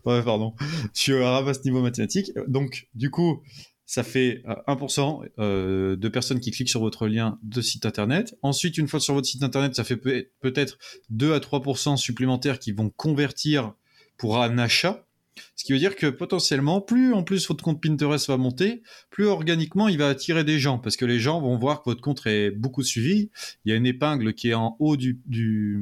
Ouais, pardon. Je suis à la ramasse niveau mathématique. Donc, du coup, ça fait 1% euh, euh, de personnes qui cliquent sur votre lien de site internet. Ensuite, une fois sur votre site internet, ça fait peut-être 2 à 3% supplémentaires qui vont convertir pour un achat. Ce qui veut dire que potentiellement, plus en plus votre compte Pinterest va monter, plus organiquement il va attirer des gens parce que les gens vont voir que votre compte est beaucoup suivi. Il y a une épingle qui est en haut de,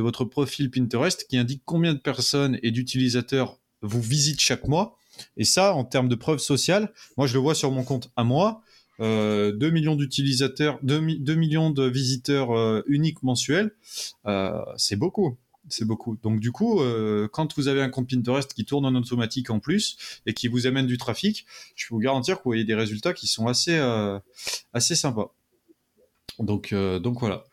votre profil Pinterest qui indique combien de personnes et d'utilisateurs vous visitent chaque mois. Et ça, en termes de preuve sociale, moi je le vois sur mon compte à moi. 2 euh, millions d'utilisateurs, 2, millions de visiteurs euh, uniques mensuels, euh, c'est beaucoup c'est beaucoup. Donc du coup, euh, quand vous avez un compte Pinterest qui tourne en automatique en plus et qui vous amène du trafic, je peux vous garantir que vous voyez des résultats qui sont assez, euh, assez sympas. Donc, euh, donc voilà.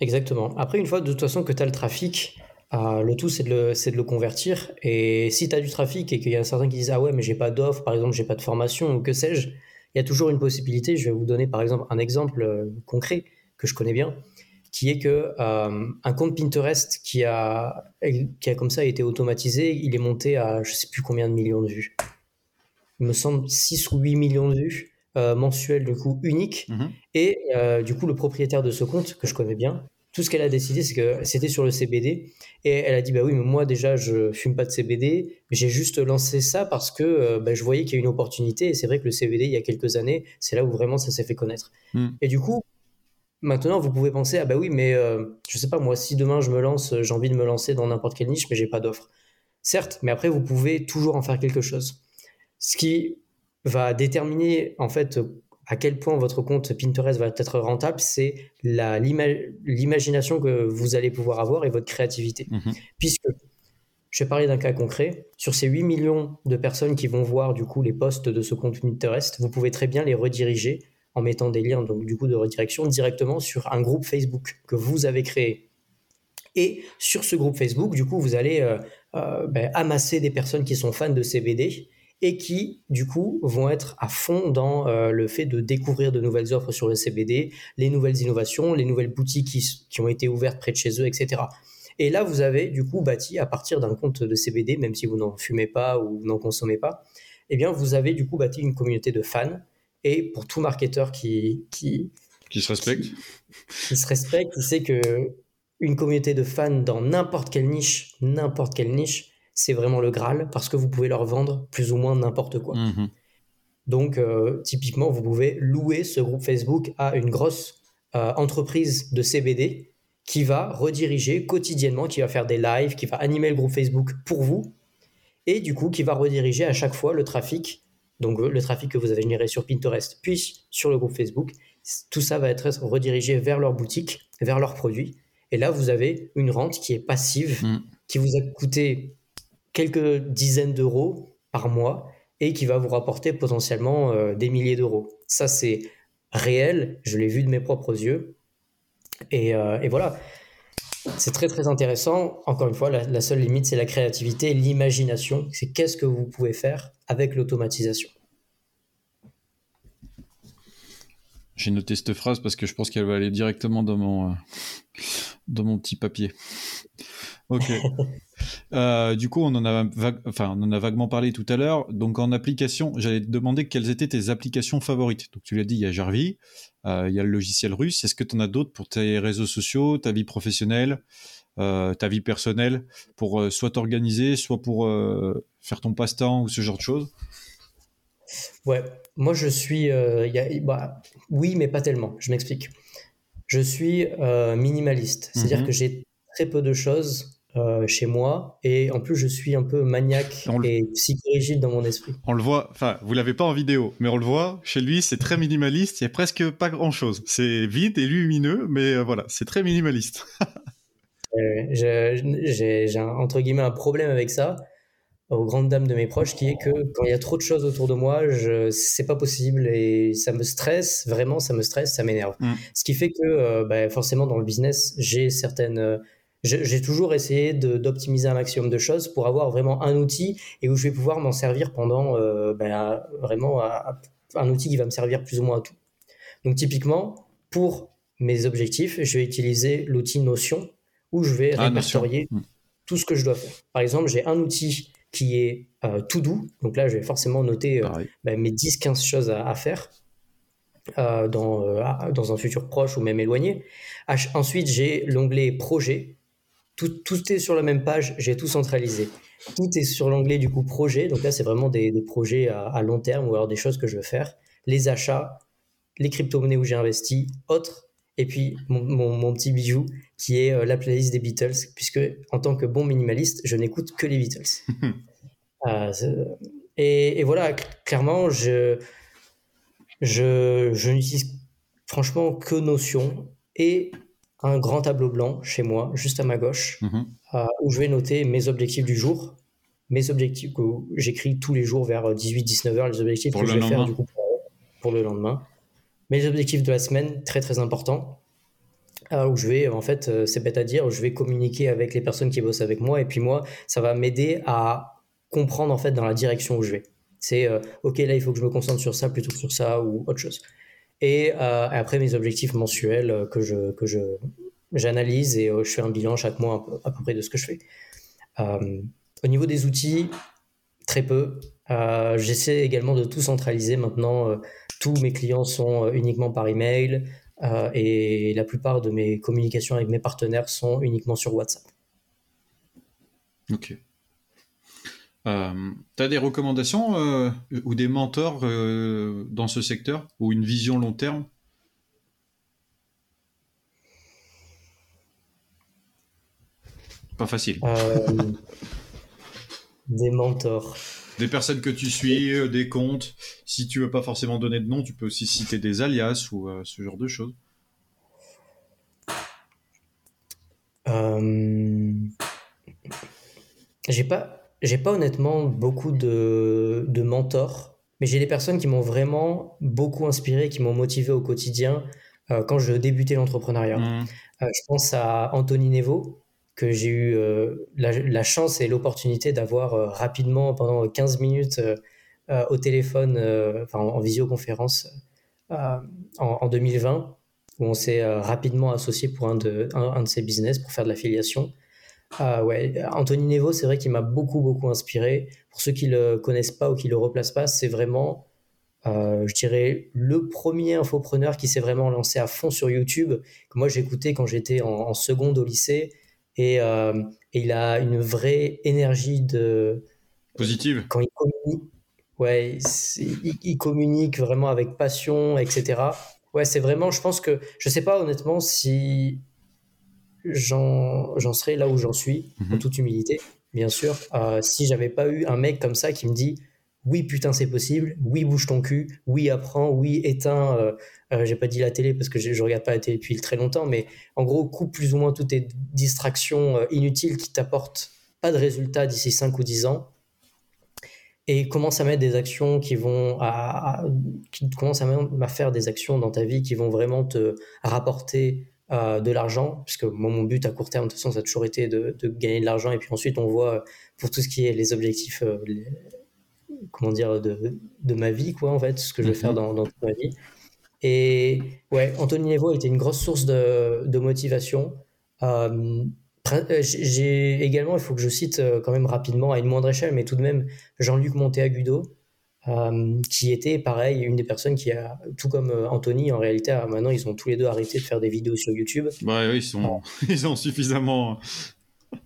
Exactement. Après, une fois de toute façon que tu as le trafic, le tout c'est de, le, convertir. Et si tu as du trafic et qu'il y a certains qui disent Ah ouais, mais j'ai pas d'offre, par exemple, j'ai pas de formation ou que sais-je, il y a toujours une possibilité. Je vais vous donner par exemple un exemple concret que je connais bien qui est que euh, un compte Pinterest qui a, qui a comme ça été automatisé, il est monté à je sais plus combien de millions de vues. Il me semble 6 ou 8 millions de vues euh, mensuelles, du coup, uniques. Mhm. Et euh, du coup, le propriétaire de ce compte, que je connais bien, tout ce qu'elle a décidé, c'est que c'était sur le CBD. Et elle a dit, bah oui, mais moi déjà, je fume pas de CBD. J'ai juste lancé ça parce que bah, je voyais qu'il y a une opportunité. Et c'est vrai que le CBD, il y a quelques années, c'est là où vraiment ça s'est fait connaître. Mhm. Et du coup, Maintenant, vous pouvez penser, ah bah oui, mais euh, je sais pas, moi, si demain je me lance, j'ai envie de me lancer dans n'importe quelle niche, mais j'ai pas d'offre. Certes, mais après, vous pouvez toujours en faire quelque chose. Ce qui va déterminer, en fait, à quel point votre compte Pinterest va être rentable, c'est l'imagination que vous allez pouvoir avoir et votre créativité. Mhm. Puisque, je vais parler d'un cas concret, sur ces 8 millions de personnes qui vont voir, du coup, les posts de ce compte Pinterest, vous pouvez très bien les rediriger en mettant des liens donc du coup de redirection directement sur un groupe Facebook que vous avez créé. Et sur ce groupe Facebook, du coup, vous allez euh, euh, ben, amasser des personnes qui sont fans de CBD et qui, du coup, vont être à fond dans euh, le fait de découvrir de nouvelles offres sur le CBD, les nouvelles innovations, les nouvelles boutiques qui, qui ont été ouvertes près de chez eux, etc. Et là, vous avez du coup bâti à partir d'un compte de CBD, même si vous n'en fumez pas ou n'en consommez pas, eh bien, vous avez du coup bâti une communauté de fans et pour tout marketeur qui, qui, qui se respecte, qui, se respecte, il sait que une communauté de fans dans n'importe quelle niche, n'importe quelle niche, c'est vraiment le Graal parce que vous pouvez leur vendre plus ou moins n'importe quoi. Mhm. Donc, euh, typiquement, vous pouvez louer ce groupe Facebook à une grosse euh, entreprise de CBD qui va rediriger quotidiennement, qui va faire des lives, qui va animer le groupe Facebook pour vous, et du coup, qui va rediriger à chaque fois le trafic donc le trafic que vous avez généré sur Pinterest, puis sur le groupe Facebook, tout ça va être redirigé vers leur boutique, vers leurs produits. Et là, vous avez une rente qui est passive, mm. qui vous a coûté quelques dizaines d'euros par mois et qui va vous rapporter potentiellement euh, des milliers d'euros. Ça, c'est réel, je l'ai vu de mes propres yeux. Et, euh, voilà, c'est très très intéressant. Encore une fois, la seule limite, c'est la créativité, l'imagination. C'est qu'est-ce que vous pouvez faire avec l'automatisation. J'ai noté cette phrase parce que je pense qu'elle va aller directement dans mon, euh, dans mon petit papier. Ok. [LAUGHS] Euh, du coup, on en, a enfin, on en a vaguement parlé tout à l'heure. Donc, en application, j'allais te demander quelles étaient tes applications favorites. Donc, tu l'as dit, il y a Jarvis, il y a le logiciel russe. Est-ce que tu en as d'autres pour tes réseaux sociaux, ta vie professionnelle, ta vie personnelle, pour soit t'organiser, soit pour faire ton passe-temps ou ce genre de choses? Ouais, moi je suis. Euh, bah, oui, mais pas tellement. Je m'explique. Je suis euh, minimaliste. C'est-à-dire mhm. que j'ai très peu de choses euh, chez moi et en plus je suis un peu maniaque et psychorigide dans mon esprit. On le voit, enfin, vous l'avez pas en vidéo, mais on le voit chez lui, c'est très minimaliste. Il y a presque pas grand-chose. C'est vide et lumineux, mais voilà, c'est très minimaliste. [LAUGHS] j'ai entre guillemets un problème avec ça aux grandes dames de mes proches, qui est que quand il y a trop de choses autour de moi, je, c'est pas possible et ça me stresse, vraiment, ça me stresse, ça m'énerve. Mm. Ce qui fait que, euh, bah, forcément, dans le business, j'ai certaines, euh, j'ai toujours essayé d'optimiser un maximum de choses pour avoir vraiment un outil et où je vais pouvoir m'en servir pendant, euh, bah, vraiment, un outil qui va me servir plus ou moins à tout. Donc, typiquement, pour mes objectifs, je vais utiliser l'outil Notion où je vais ah, répertorier mm. tout ce que je dois faire. Par exemple, j'ai un outil qui est euh, tout doux. Donc là, je vais forcément noter euh, bah, mes 10-15 choses à, faire euh, dans, dans un futur proche ou même éloigné. ensuite, j'ai l'onglet projet. Tout, tout, est sur la même page, j'ai tout centralisé. Tout est sur l'onglet du coup projet. Donc là, c'est vraiment des, des projets à, à, long terme ou alors des choses que je veux faire. Les achats, les crypto-monnaies où j'ai investi, autres. Et puis mon, mon, mon petit bijou, qui est euh, la playlist des Beatles, puisque en tant que bon minimaliste, je n'écoute que les Beatles. [LAUGHS] Euh, et, voilà, clairement, je, je, je n'utilise franchement que Notion et un grand tableau blanc chez moi, juste à ma gauche, mhm. euh, où je vais noter mes objectifs du jour, mes objectifs que j'écris tous les jours vers 18-19 heures, les objectifs que je vais faire du coup pour le lendemain. Mes objectifs de la semaine, très très important. Euh, où je vais, en fait, euh, c'est bête à dire, je vais communiquer avec les personnes qui bossent avec moi, et puis moi, ça va m'aider à comprendre en fait dans la direction où je vais. C'est euh, ok, là, il faut que je me concentre sur ça plutôt que sur ça ou autre chose. Et après, mes objectifs mensuels que je que je j'analyse et je fais un bilan chaque mois à peu, près de ce que je fais. au niveau des outils, très peu. J'essaie également de tout centraliser maintenant. tous mes clients sont uniquement par email. Euh, et la plupart de mes communications avec mes partenaires sont uniquement sur WhatsApp. Ok. Euh, tu as des recommandations euh, ou des mentors dans ce secteur ou une vision long terme? Pas facile. Des mentors. Des personnes que tu suis, euh, des comptes. Si tu veux pas forcément donner de nom, tu peux aussi citer des alias ou euh, ce genre de choses. Euh... J'ai pas, j'ai pas honnêtement beaucoup de, de mentors, mais j'ai des personnes qui m'ont vraiment beaucoup inspiré, qui m'ont motivé au quotidien euh, quand je débutais l'entrepreneuriat. Mmh. je pense à Anthony Nevo, que j'ai eu euh, la, chance et l'opportunité d'avoir euh, rapidement pendant 15 minutes euh, au téléphone, en, visioconférence en, 2020, où on s'est rapidement associé pour un de, un, de ses business pour faire de l'affiliation. ouais, Anthony Nevo, c'est vrai qu'il m'a beaucoup, beaucoup inspiré. Pour ceux qui le connaissent pas ou qui le replacent pas, c'est vraiment, je dirais, le premier infopreneur qui s'est vraiment lancé à fond sur YouTube, que moi j'écoutais quand j'étais en, seconde au lycée euh, et, il a une vraie énergie de positive quand il communique. Ouais, il, communique vraiment avec passion, etc. Ouais, c'est vraiment, je pense que, je sais pas honnêtement si j'en serais là où j'en suis, en mhm. toute humilité, bien sûr, euh, si j'avais pas eu un mec comme ça qui me dit oui putain c'est possible, oui bouge ton cul, oui apprends, oui éteins, euh, euh, j'ai pas dit la télé parce que je, regarde pas la télé depuis très longtemps, mais en gros coupe plus ou moins toutes tes distractions euh, inutiles qui t'apportent pas de résultats d'ici 5 ou 10 ans et commence à mettre des actions qui vont à, commence à, faire des actions dans ta vie qui vont vraiment te rapporter de l'argent, puisque moi, mon but à court terme, de toute façon, ça a toujours été de, gagner de l'argent, et puis ensuite, on voit pour tout ce qui est les objectifs, comment dire, de, de, ma vie, quoi, en fait, ce que je vais faire mhm. dans, dans toute ma vie. Et ouais, Anthony Nevo était une grosse source de, de motivation. Euh, j'ai également, il faut que je cite quand même rapidement à une moindre échelle, mais tout de même Jean-Luc Monteagudo, euh, qui était pareil, une des personnes qui a, tout comme Anthony, en réalité, maintenant ils ont tous les deux arrêté de faire des vidéos sur YouTube. Oui, ils, sont, [LAUGHS] ils ont suffisamment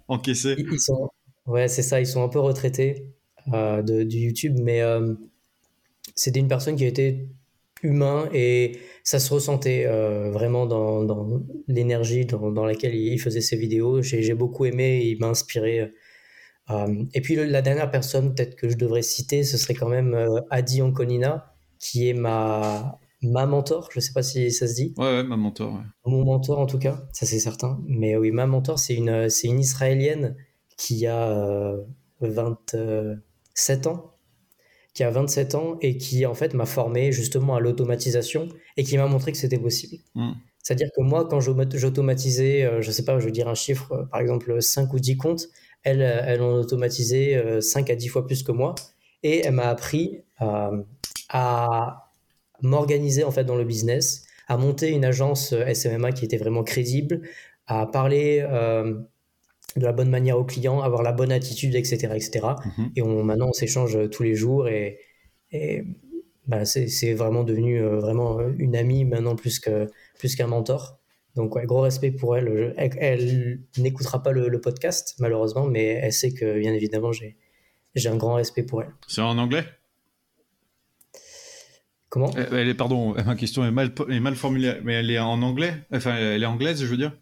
encaissé. Ils, sont, ouais, c'est ça, ils sont un peu retraités euh, de, du YouTube, mais euh, c'était une personne qui était humain et ça se ressentait euh, vraiment dans, dans l'énergie dans, dans, laquelle il faisait ses vidéos. J'ai beaucoup aimé, il m'a inspiré. et puis la dernière personne peut-être que je devrais citer, ce serait quand même Adi Onkonina, qui est ma, ma mentor, je sais pas si ça se dit. Ouais, ouais ma mentor. Mon mentor en tout cas, ça c'est certain. Mais oui, ma mentor, c'est une, c'est une Israélienne qui a 20, 7 ans, qui a 27 ans et qui en fait m'a formé justement à l'automatisation et qui m'a montré que c'était possible. Hmm. C'est-à-dire que moi, quand j'automatisais, euh, je sais pas, je veux dire un chiffre, euh, par exemple 5 ou 10 comptes, elle, euh, elle en automatisait 5 à 10 fois plus que moi et elle m'a appris à m'organiser en fait dans le business, à monter une agence SMMA qui était vraiment crédible, à parler de la bonne manière au client, avoir la bonne attitude, etc. etc. Mhm. Et on, maintenant, on s'échange tous les jours et, et bah, c'est vraiment devenu euh, vraiment une amie maintenant plus qu'un plus qu'un mentor. Donc, ouais, gros respect pour elle. elle, n'écoutera pas le, podcast, malheureusement, mais elle sait que, bien évidemment, j'ai un grand respect pour elle. C'est en anglais? Comment? Elle est, Pardon, ma question est mal, est mal formulée, mais elle est en anglais? Enfin, elle est anglaise, je veux dire?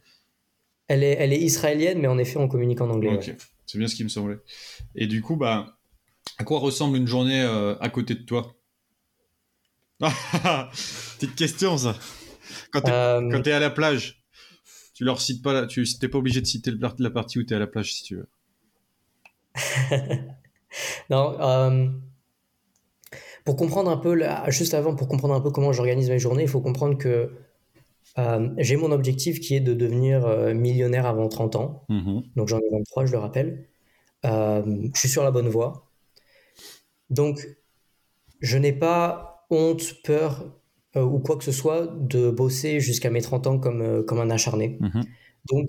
Elle est, elle est israélienne, mais en effet, on communique en anglais. Ok, c'est bien ce qui me semblait. Et du coup, bah, à quoi ressemble une journée euh, à côté de toi? [LAUGHS] Petite question, ça. Quand tu es, euh, à la plage, tu leur cites pas, tu n'es pas obligé de citer la partie où tu es à la plage si tu veux. [LAUGHS] non, euh, pour comprendre un peu, juste avant, pour comprendre un peu comment j'organise mes journées, il faut comprendre que euh, j'ai mon objectif qui est de devenir euh, millionnaire avant 30 ans. Mhm. Donc j'en ai 23, je le rappelle. Euh, je suis sur la bonne voie. Donc je n'ai pas honte, peur ou quoi que ce soit de bosser jusqu'à mes 30 ans comme, comme un acharné. Mhm. Donc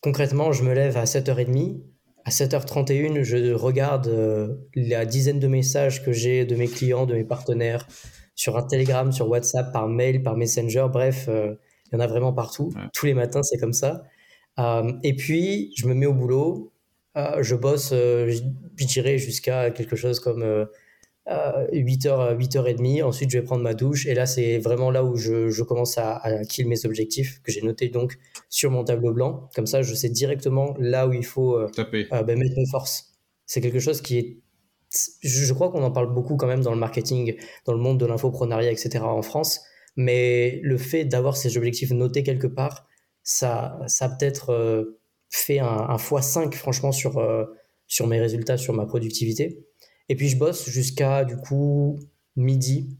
concrètement, je me lève à 7h30. À 7h31, je regarde la dizaine de messages que j'ai de mes clients, de mes partenaires, sur un Telegram, sur WhatsApp, par mail, par Messenger, bref, euh, il y en a vraiment partout. Tous les matins, c'est comme ça. Euh, et puis, je me mets au boulot, euh, je bosse, je dirais, jusqu'à quelque chose comme 8h, 8h30. Ensuite, je vais prendre ma douche. Et là, c'est vraiment là où je, je commence à, à kill mes objectifs, que j'ai notés donc sur mon tableau blanc. Comme ça, je sais directement là où il faut ben, mettre mes forces. C'est quelque chose qui est je, crois qu'on en parle beaucoup quand même dans le marketing, dans le monde de l'infoprenariat, etc. en France. Mais le fait d'avoir ces objectifs notés quelque part, ça, ça peut-être euh, fait un, x5 franchement sur, euh, sur mes résultats, sur ma productivité. Et puis je bosse jusqu'à du coup midi.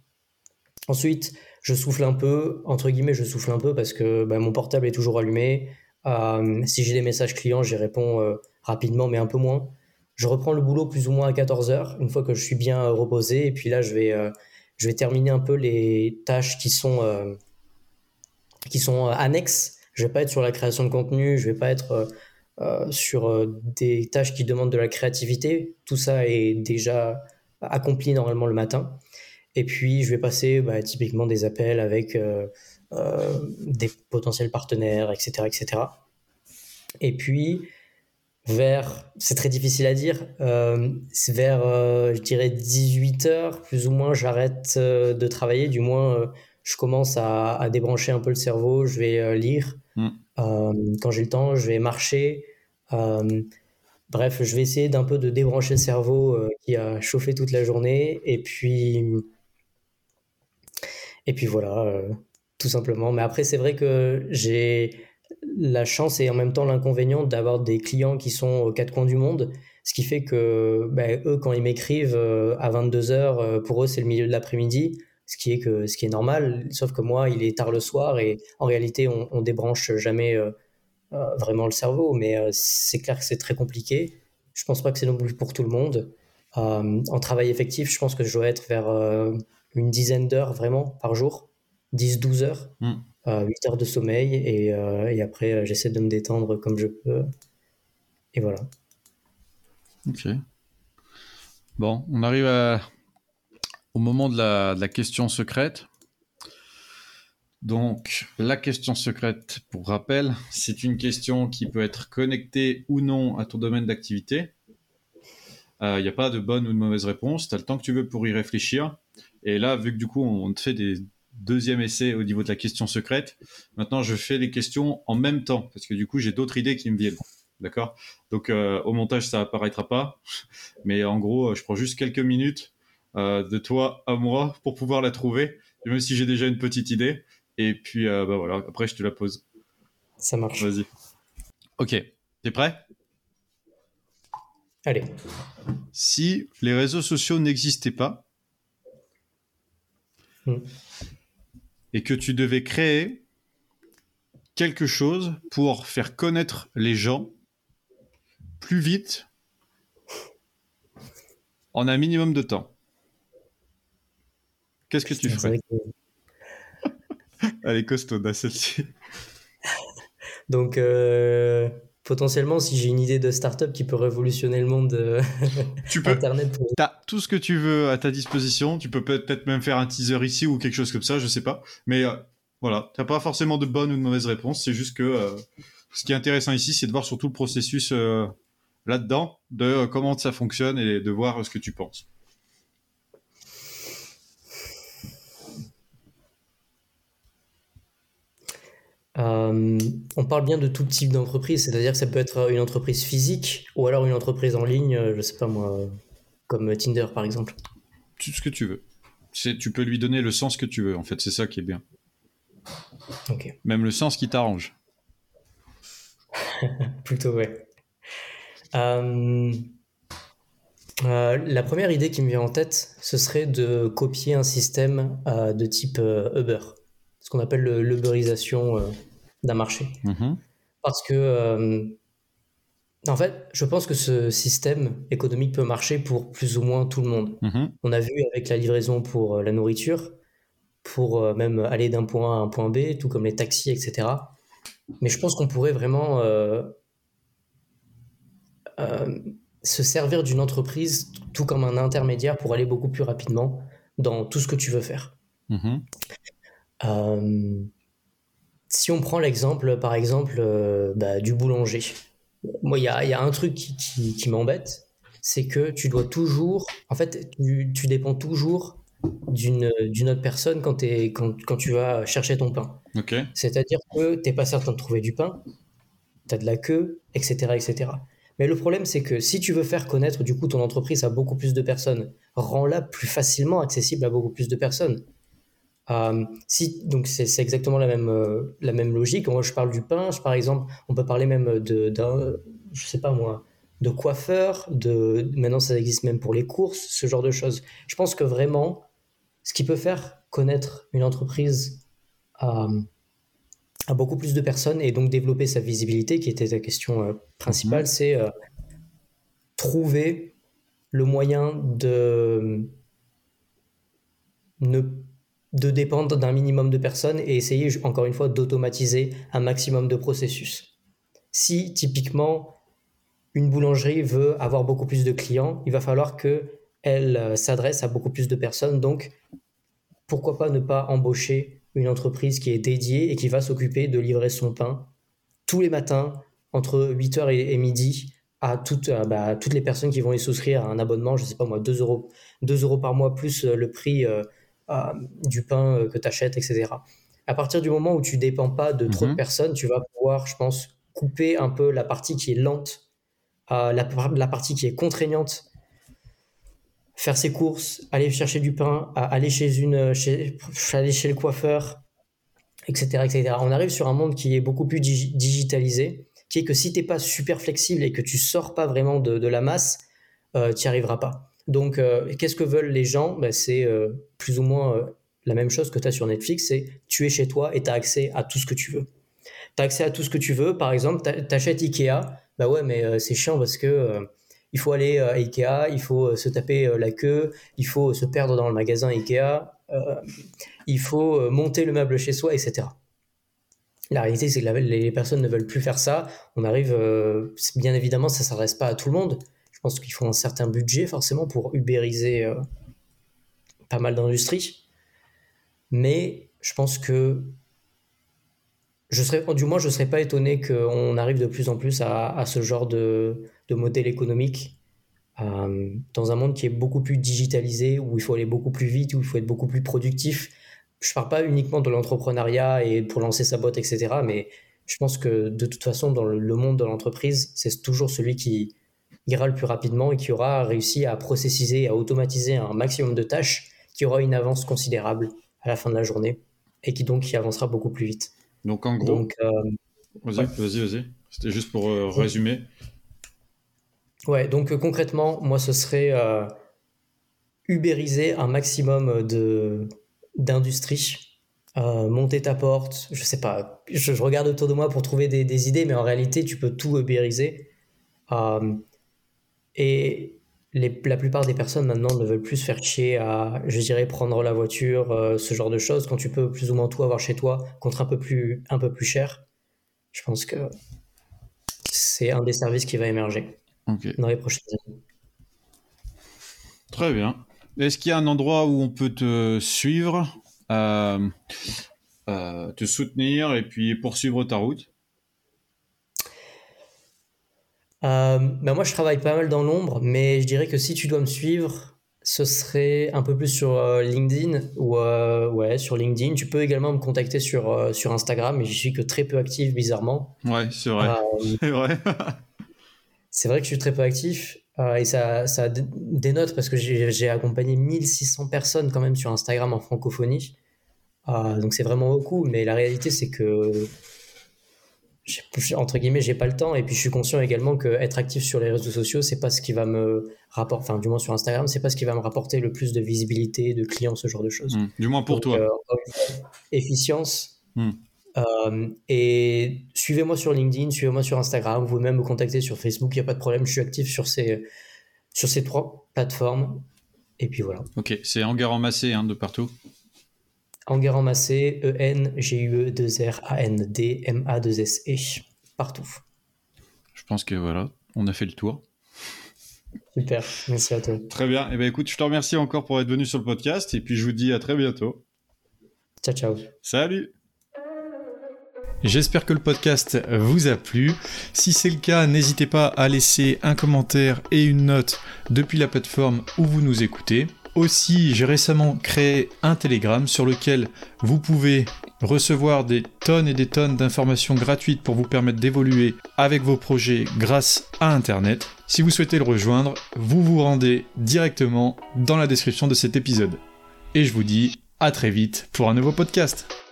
Ensuite, je souffle un peu, entre guillemets, je souffle un peu parce que bah, mon portable est toujours allumé. Euh, si j'ai des messages clients, j'y réponds rapidement, mais un peu moins je reprends le boulot plus ou moins à 14 heures, une fois que je suis bien euh, reposé. Et puis là, je vais, euh, je vais terminer un peu les tâches qui sont, euh, qui sont annexes. Je vais pas être sur la création de contenu, je vais pas être sur des tâches qui demandent de la créativité. Tout ça est déjà accompli normalement le matin. Et puis, je vais passer bah, typiquement des appels avec des potentiels partenaires, etc., etc. Et puis, vers, c'est très difficile à dire, euh, vers, euh, je dirais, 18 heures, plus ou moins, j'arrête euh, de travailler, du moins, je commence à, à, débrancher un peu le cerveau, je vais lire, mm. quand j'ai le temps, je vais marcher, bref, je vais essayer d'un peu de débrancher le cerveau qui a chauffé toute la journée, et puis, et puis voilà, tout simplement. Mais après, c'est vrai que j'ai la chance et en même temps l'inconvénient d'avoir des clients qui sont aux quatre coins du monde, ce qui fait que ben, eux, quand ils m'écrivent euh, à 22h, euh, pour eux, c'est le milieu de l'après-midi, ce qui est que ce qui est normal, sauf que moi, il est tard le soir et en réalité, on, on débranche jamais euh, vraiment le cerveau, mais c'est clair que c'est très compliqué. Je pense pas que c'est non plus pour tout le monde. en travail effectif, je pense que je dois être vers une dizaine d'heures vraiment par jour 10-12 heures, Mm. 8 heures de sommeil, et, euh, après, euh, j'essaie de me détendre comme je peux. Et voilà. Ok. Bon, on arrive au moment de la, de la question secrète. Donc, la question secrète, pour rappel, c'est une question qui peut être connectée ou non à ton domaine d'activité. Il n'y a pas de bonne ou de mauvaise réponse. Tu as le temps que tu veux pour y réfléchir. Et là, vu que du coup, on te fait des deuxièmes essais au niveau de la question secrète, maintenant, je fais les questions en même temps. Parce que du coup, j'ai d'autres idées qui me viennent. D'accord? Donc, euh, au montage, ça apparaîtra pas. Mais en gros, euh, je prends juste quelques minutes euh, de toi à moi pour pouvoir la trouver, même si j'ai déjà une petite idée. Et puis, euh, bah voilà, après, je te la pose. Ça marche. Vas-y. Ok, t'es prêt? Allez. Si les réseaux sociaux n'existaient pas Hmm. Et que tu devais créer quelque chose pour faire connaître les gens plus vite en un minimum de temps, qu'est-ce que tu ferais que- Elle est costaud, celle-ci. Donc, euh, potentiellement, si j'ai une idée de start-up qui peut révolutionner le monde euh, [LAUGHS] Tu [LAUGHS] peux, Internet, pour- T'as tout ce que tu veux à ta disposition. Tu peux peut-être même faire un teaser ici ou quelque chose comme ça, je sais pas. Mais euh, voilà, t'as pas forcément de bonne ou de mauvaise réponse. C'est juste que euh, ce qui est intéressant ici, c'est de voir surtout le processus euh, là-dedans, de comment ça fonctionne et de voir ce que tu penses. Euh, on parle bien de tout type d'entreprise, c'est-à-dire que ça peut être une entreprise physique ou alors une entreprise en ligne, euh, je sais pas moi, comme Tinder par exemple. Tout ce que tu veux. C'est, tu peux lui donner le sens que tu veux. En fait, c'est ça qui est bien. Ok, Même le sens qui t'arrange. [LAUGHS] plutôt ouais. Euh, euh, la première idée qui me vient en tête, ce serait de copier un système de type Uber, ce qu'on appelle le- l'Uberisation euh, d'un marché. Mhm. Parce que, euh, en fait, je pense que ce système économique peut marcher pour plus ou moins tout le monde. Mhm. On a vu avec la livraison pour euh, la nourriture, pour même aller d'un point A à un point B, tout comme les taxis, etc. Mais je pense qu'on pourrait vraiment euh, euh, se servir d'une entreprise tout comme un intermédiaire pour aller beaucoup plus rapidement dans tout ce que tu veux faire. Mhm. Euh, si on prend l'exemple, par exemple, euh, bah, du boulanger. Moi, il y a, il y a un truc qui, qui- qui m'embête, c'est que tu dois toujours, en fait, tu, tu dépends toujours d'une autre personne quand, t'es- quand, quand tu vas chercher ton pain. C'est-à-dire que tu n'es pas certain de trouver du pain, tu as de la queue, etc., etc. Mais le problème, c'est que si tu veux faire connaître du coup ton entreprise à beaucoup plus de personnes, rends-la plus facilement accessible à beaucoup plus de personnes. Euh, si, donc c'est exactement la même, euh, la même logique. Moi, je parle du pain, je- par exemple, on peut parler même de, d'un, je sais pas moi, de coiffeur, de, maintenant ça existe même pour les courses, ce genre de choses. Je pense que vraiment, ce qui peut faire connaître une entreprise à, à beaucoup plus de personnes et donc développer sa visibilité, qui était ta question euh, principale, Mhm. c'est euh, trouver le moyen de ne de dépendre d'un minimum de personnes et essayer encore une fois d'automatiser un maximum de processus. Si typiquement une boulangerie veut avoir beaucoup plus de clients, il va falloir que elle euh, s'adresse à beaucoup plus de personnes. Donc, pourquoi pas ne pas embaucher une entreprise qui est dédiée et qui va s'occuper de livrer son pain tous les matins entre 8h et, midi à toutes, euh, bah, à toutes les personnes qui vont y souscrire à un abonnement, je sais pas moi, 2 euros, 2 euros par mois plus euh, le prix du pain euh, que tu achètes, etc. À partir du moment où tu dépends pas de trop de Mhm. personnes, tu vas pouvoir, je pense, couper un peu la partie qui est lente, euh, la, par- la partie qui est contraignante, faire ses courses, aller chercher du pain, aller chez une, chez, aller chez le coiffeur, etc., etc. On arrive sur un monde qui est beaucoup plus digi- digitalisé, qui est que si t'es pas super flexible et que tu sors pas vraiment de, de la masse, euh, tu n'y arriveras pas. Donc, euh, qu'est-ce que veulent les gens? Ben, C'est euh, plus ou moins euh, la même chose que tu as sur Netflix, c'est tu es chez toi et tu as accès à tout ce que tu veux. Tu as accès à tout ce que tu veux. Par exemple, tu achètes Ikea. Bah ouais, mais c'est chiant parce que il faut aller à Ikea, il faut se taper la queue, il faut se perdre dans le magasin Ikea. il faut monter le meuble chez soi, etc. La réalité, c'est que les personnes ne veulent plus faire ça. On arrive, bien évidemment, ça ne s'adresse pas à tout le monde. Pense qu'il faut un certain budget forcément pour ubériser pas mal d'industries. Mais je pense que je serais, du moins, je ne serais pas étonné qu'on arrive de plus en plus à, ce genre de, modèle économique euh, dans un monde qui est beaucoup plus digitalisé, où il faut aller beaucoup plus vite, où il faut être beaucoup plus productif. Je ne parle pas uniquement de l'entrepreneuriat et pour lancer sa boîte, etc. Mais je pense que de toute façon, dans le monde de l'entreprise, c'est toujours celui qui ira le plus rapidement et qui aura réussi à processiser, à automatiser un maximum de tâches, qui aura une avance considérable à la fin de la journée et qui donc qui avancera beaucoup plus vite. Donc en gros, euh, vas-y, vas-y, vas-y. C'était juste pour euh, résumer. Ouais, donc euh, concrètement, moi ce serait ubériser un maximum de d'industrie. monter ta porte, je sais pas, je, regarde autour de moi pour trouver des, des, idées, mais en réalité, tu peux tout ubériser. Et la plupart des personnes maintenant ne veulent plus se faire chier à, je dirais, prendre la voiture, euh, ce genre de choses, quand tu peux plus ou moins tout avoir chez toi contre un peu plus, un peu plus cher. Je pense que c'est un des services qui va émerger dans les prochaines années. Très bien. Est-ce qu'il y a un endroit où on peut te suivre, euh, euh, te soutenir et puis poursuivre ta route? Euh, ben moi, je travaille pas mal dans l'ombre, mais je dirais que si tu dois me suivre, ce serait un peu plus sur euh, LinkedIn ou euh, ouais, sur LinkedIn. Tu peux également me contacter sur, sur Instagram, mais je suis que très peu actif, bizarrement. Ouais, c'est vrai. [LAUGHS] c'est vrai. c'est vrai que je suis très peu actif. et ça, ça dénote parce que j'ai accompagné 1600 personnes quand même sur Instagram en francophonie. donc c'est vraiment beaucoup, mais la réalité c'est que entre guillemets, j'ai pas le temps. Et puis, je suis conscient également que être actif sur les réseaux sociaux, c'est pas ce qui va me rapporter, enfin, du moins sur Instagram, c'est pas ce qui va me rapporter le plus de visibilité, de clients, ce genre de choses. Mmh. Du moins pour toi. Euh, efficience. Mmh. Euh, et suivez-moi sur LinkedIn, suivez-moi sur Instagram, vous pouvez même me contacter sur Facebook, il n'y a pas de problème, je suis actif sur ces, sur ces trois plateformes. Et puis voilà. Ok, c'est Enguerrand Massé hein, de partout Enguerrand Massé, E-N-G-U-E-2-R-A-N-D-M-A-2-S-E, partout. Je pense que voilà, on a fait le tour. Super, merci à toi. Très bien, et eh ben écoute, je te remercie encore pour être venu sur le podcast et puis je vous dis à très bientôt. Ciao, ciao. Salut J'espère que le podcast vous a plu. Si c'est le cas, n'hésitez pas à laisser un commentaire et une note depuis la plateforme où vous nous écoutez. Aussi, j'ai récemment créé un Telegram sur lequel vous pouvez recevoir des tonnes et des tonnes d'informations gratuites pour vous permettre d'évoluer avec vos projets grâce à Internet. Si vous souhaitez le rejoindre, vous vous rendez directement dans la description de cet épisode. Et je vous dis à très vite pour un nouveau podcast.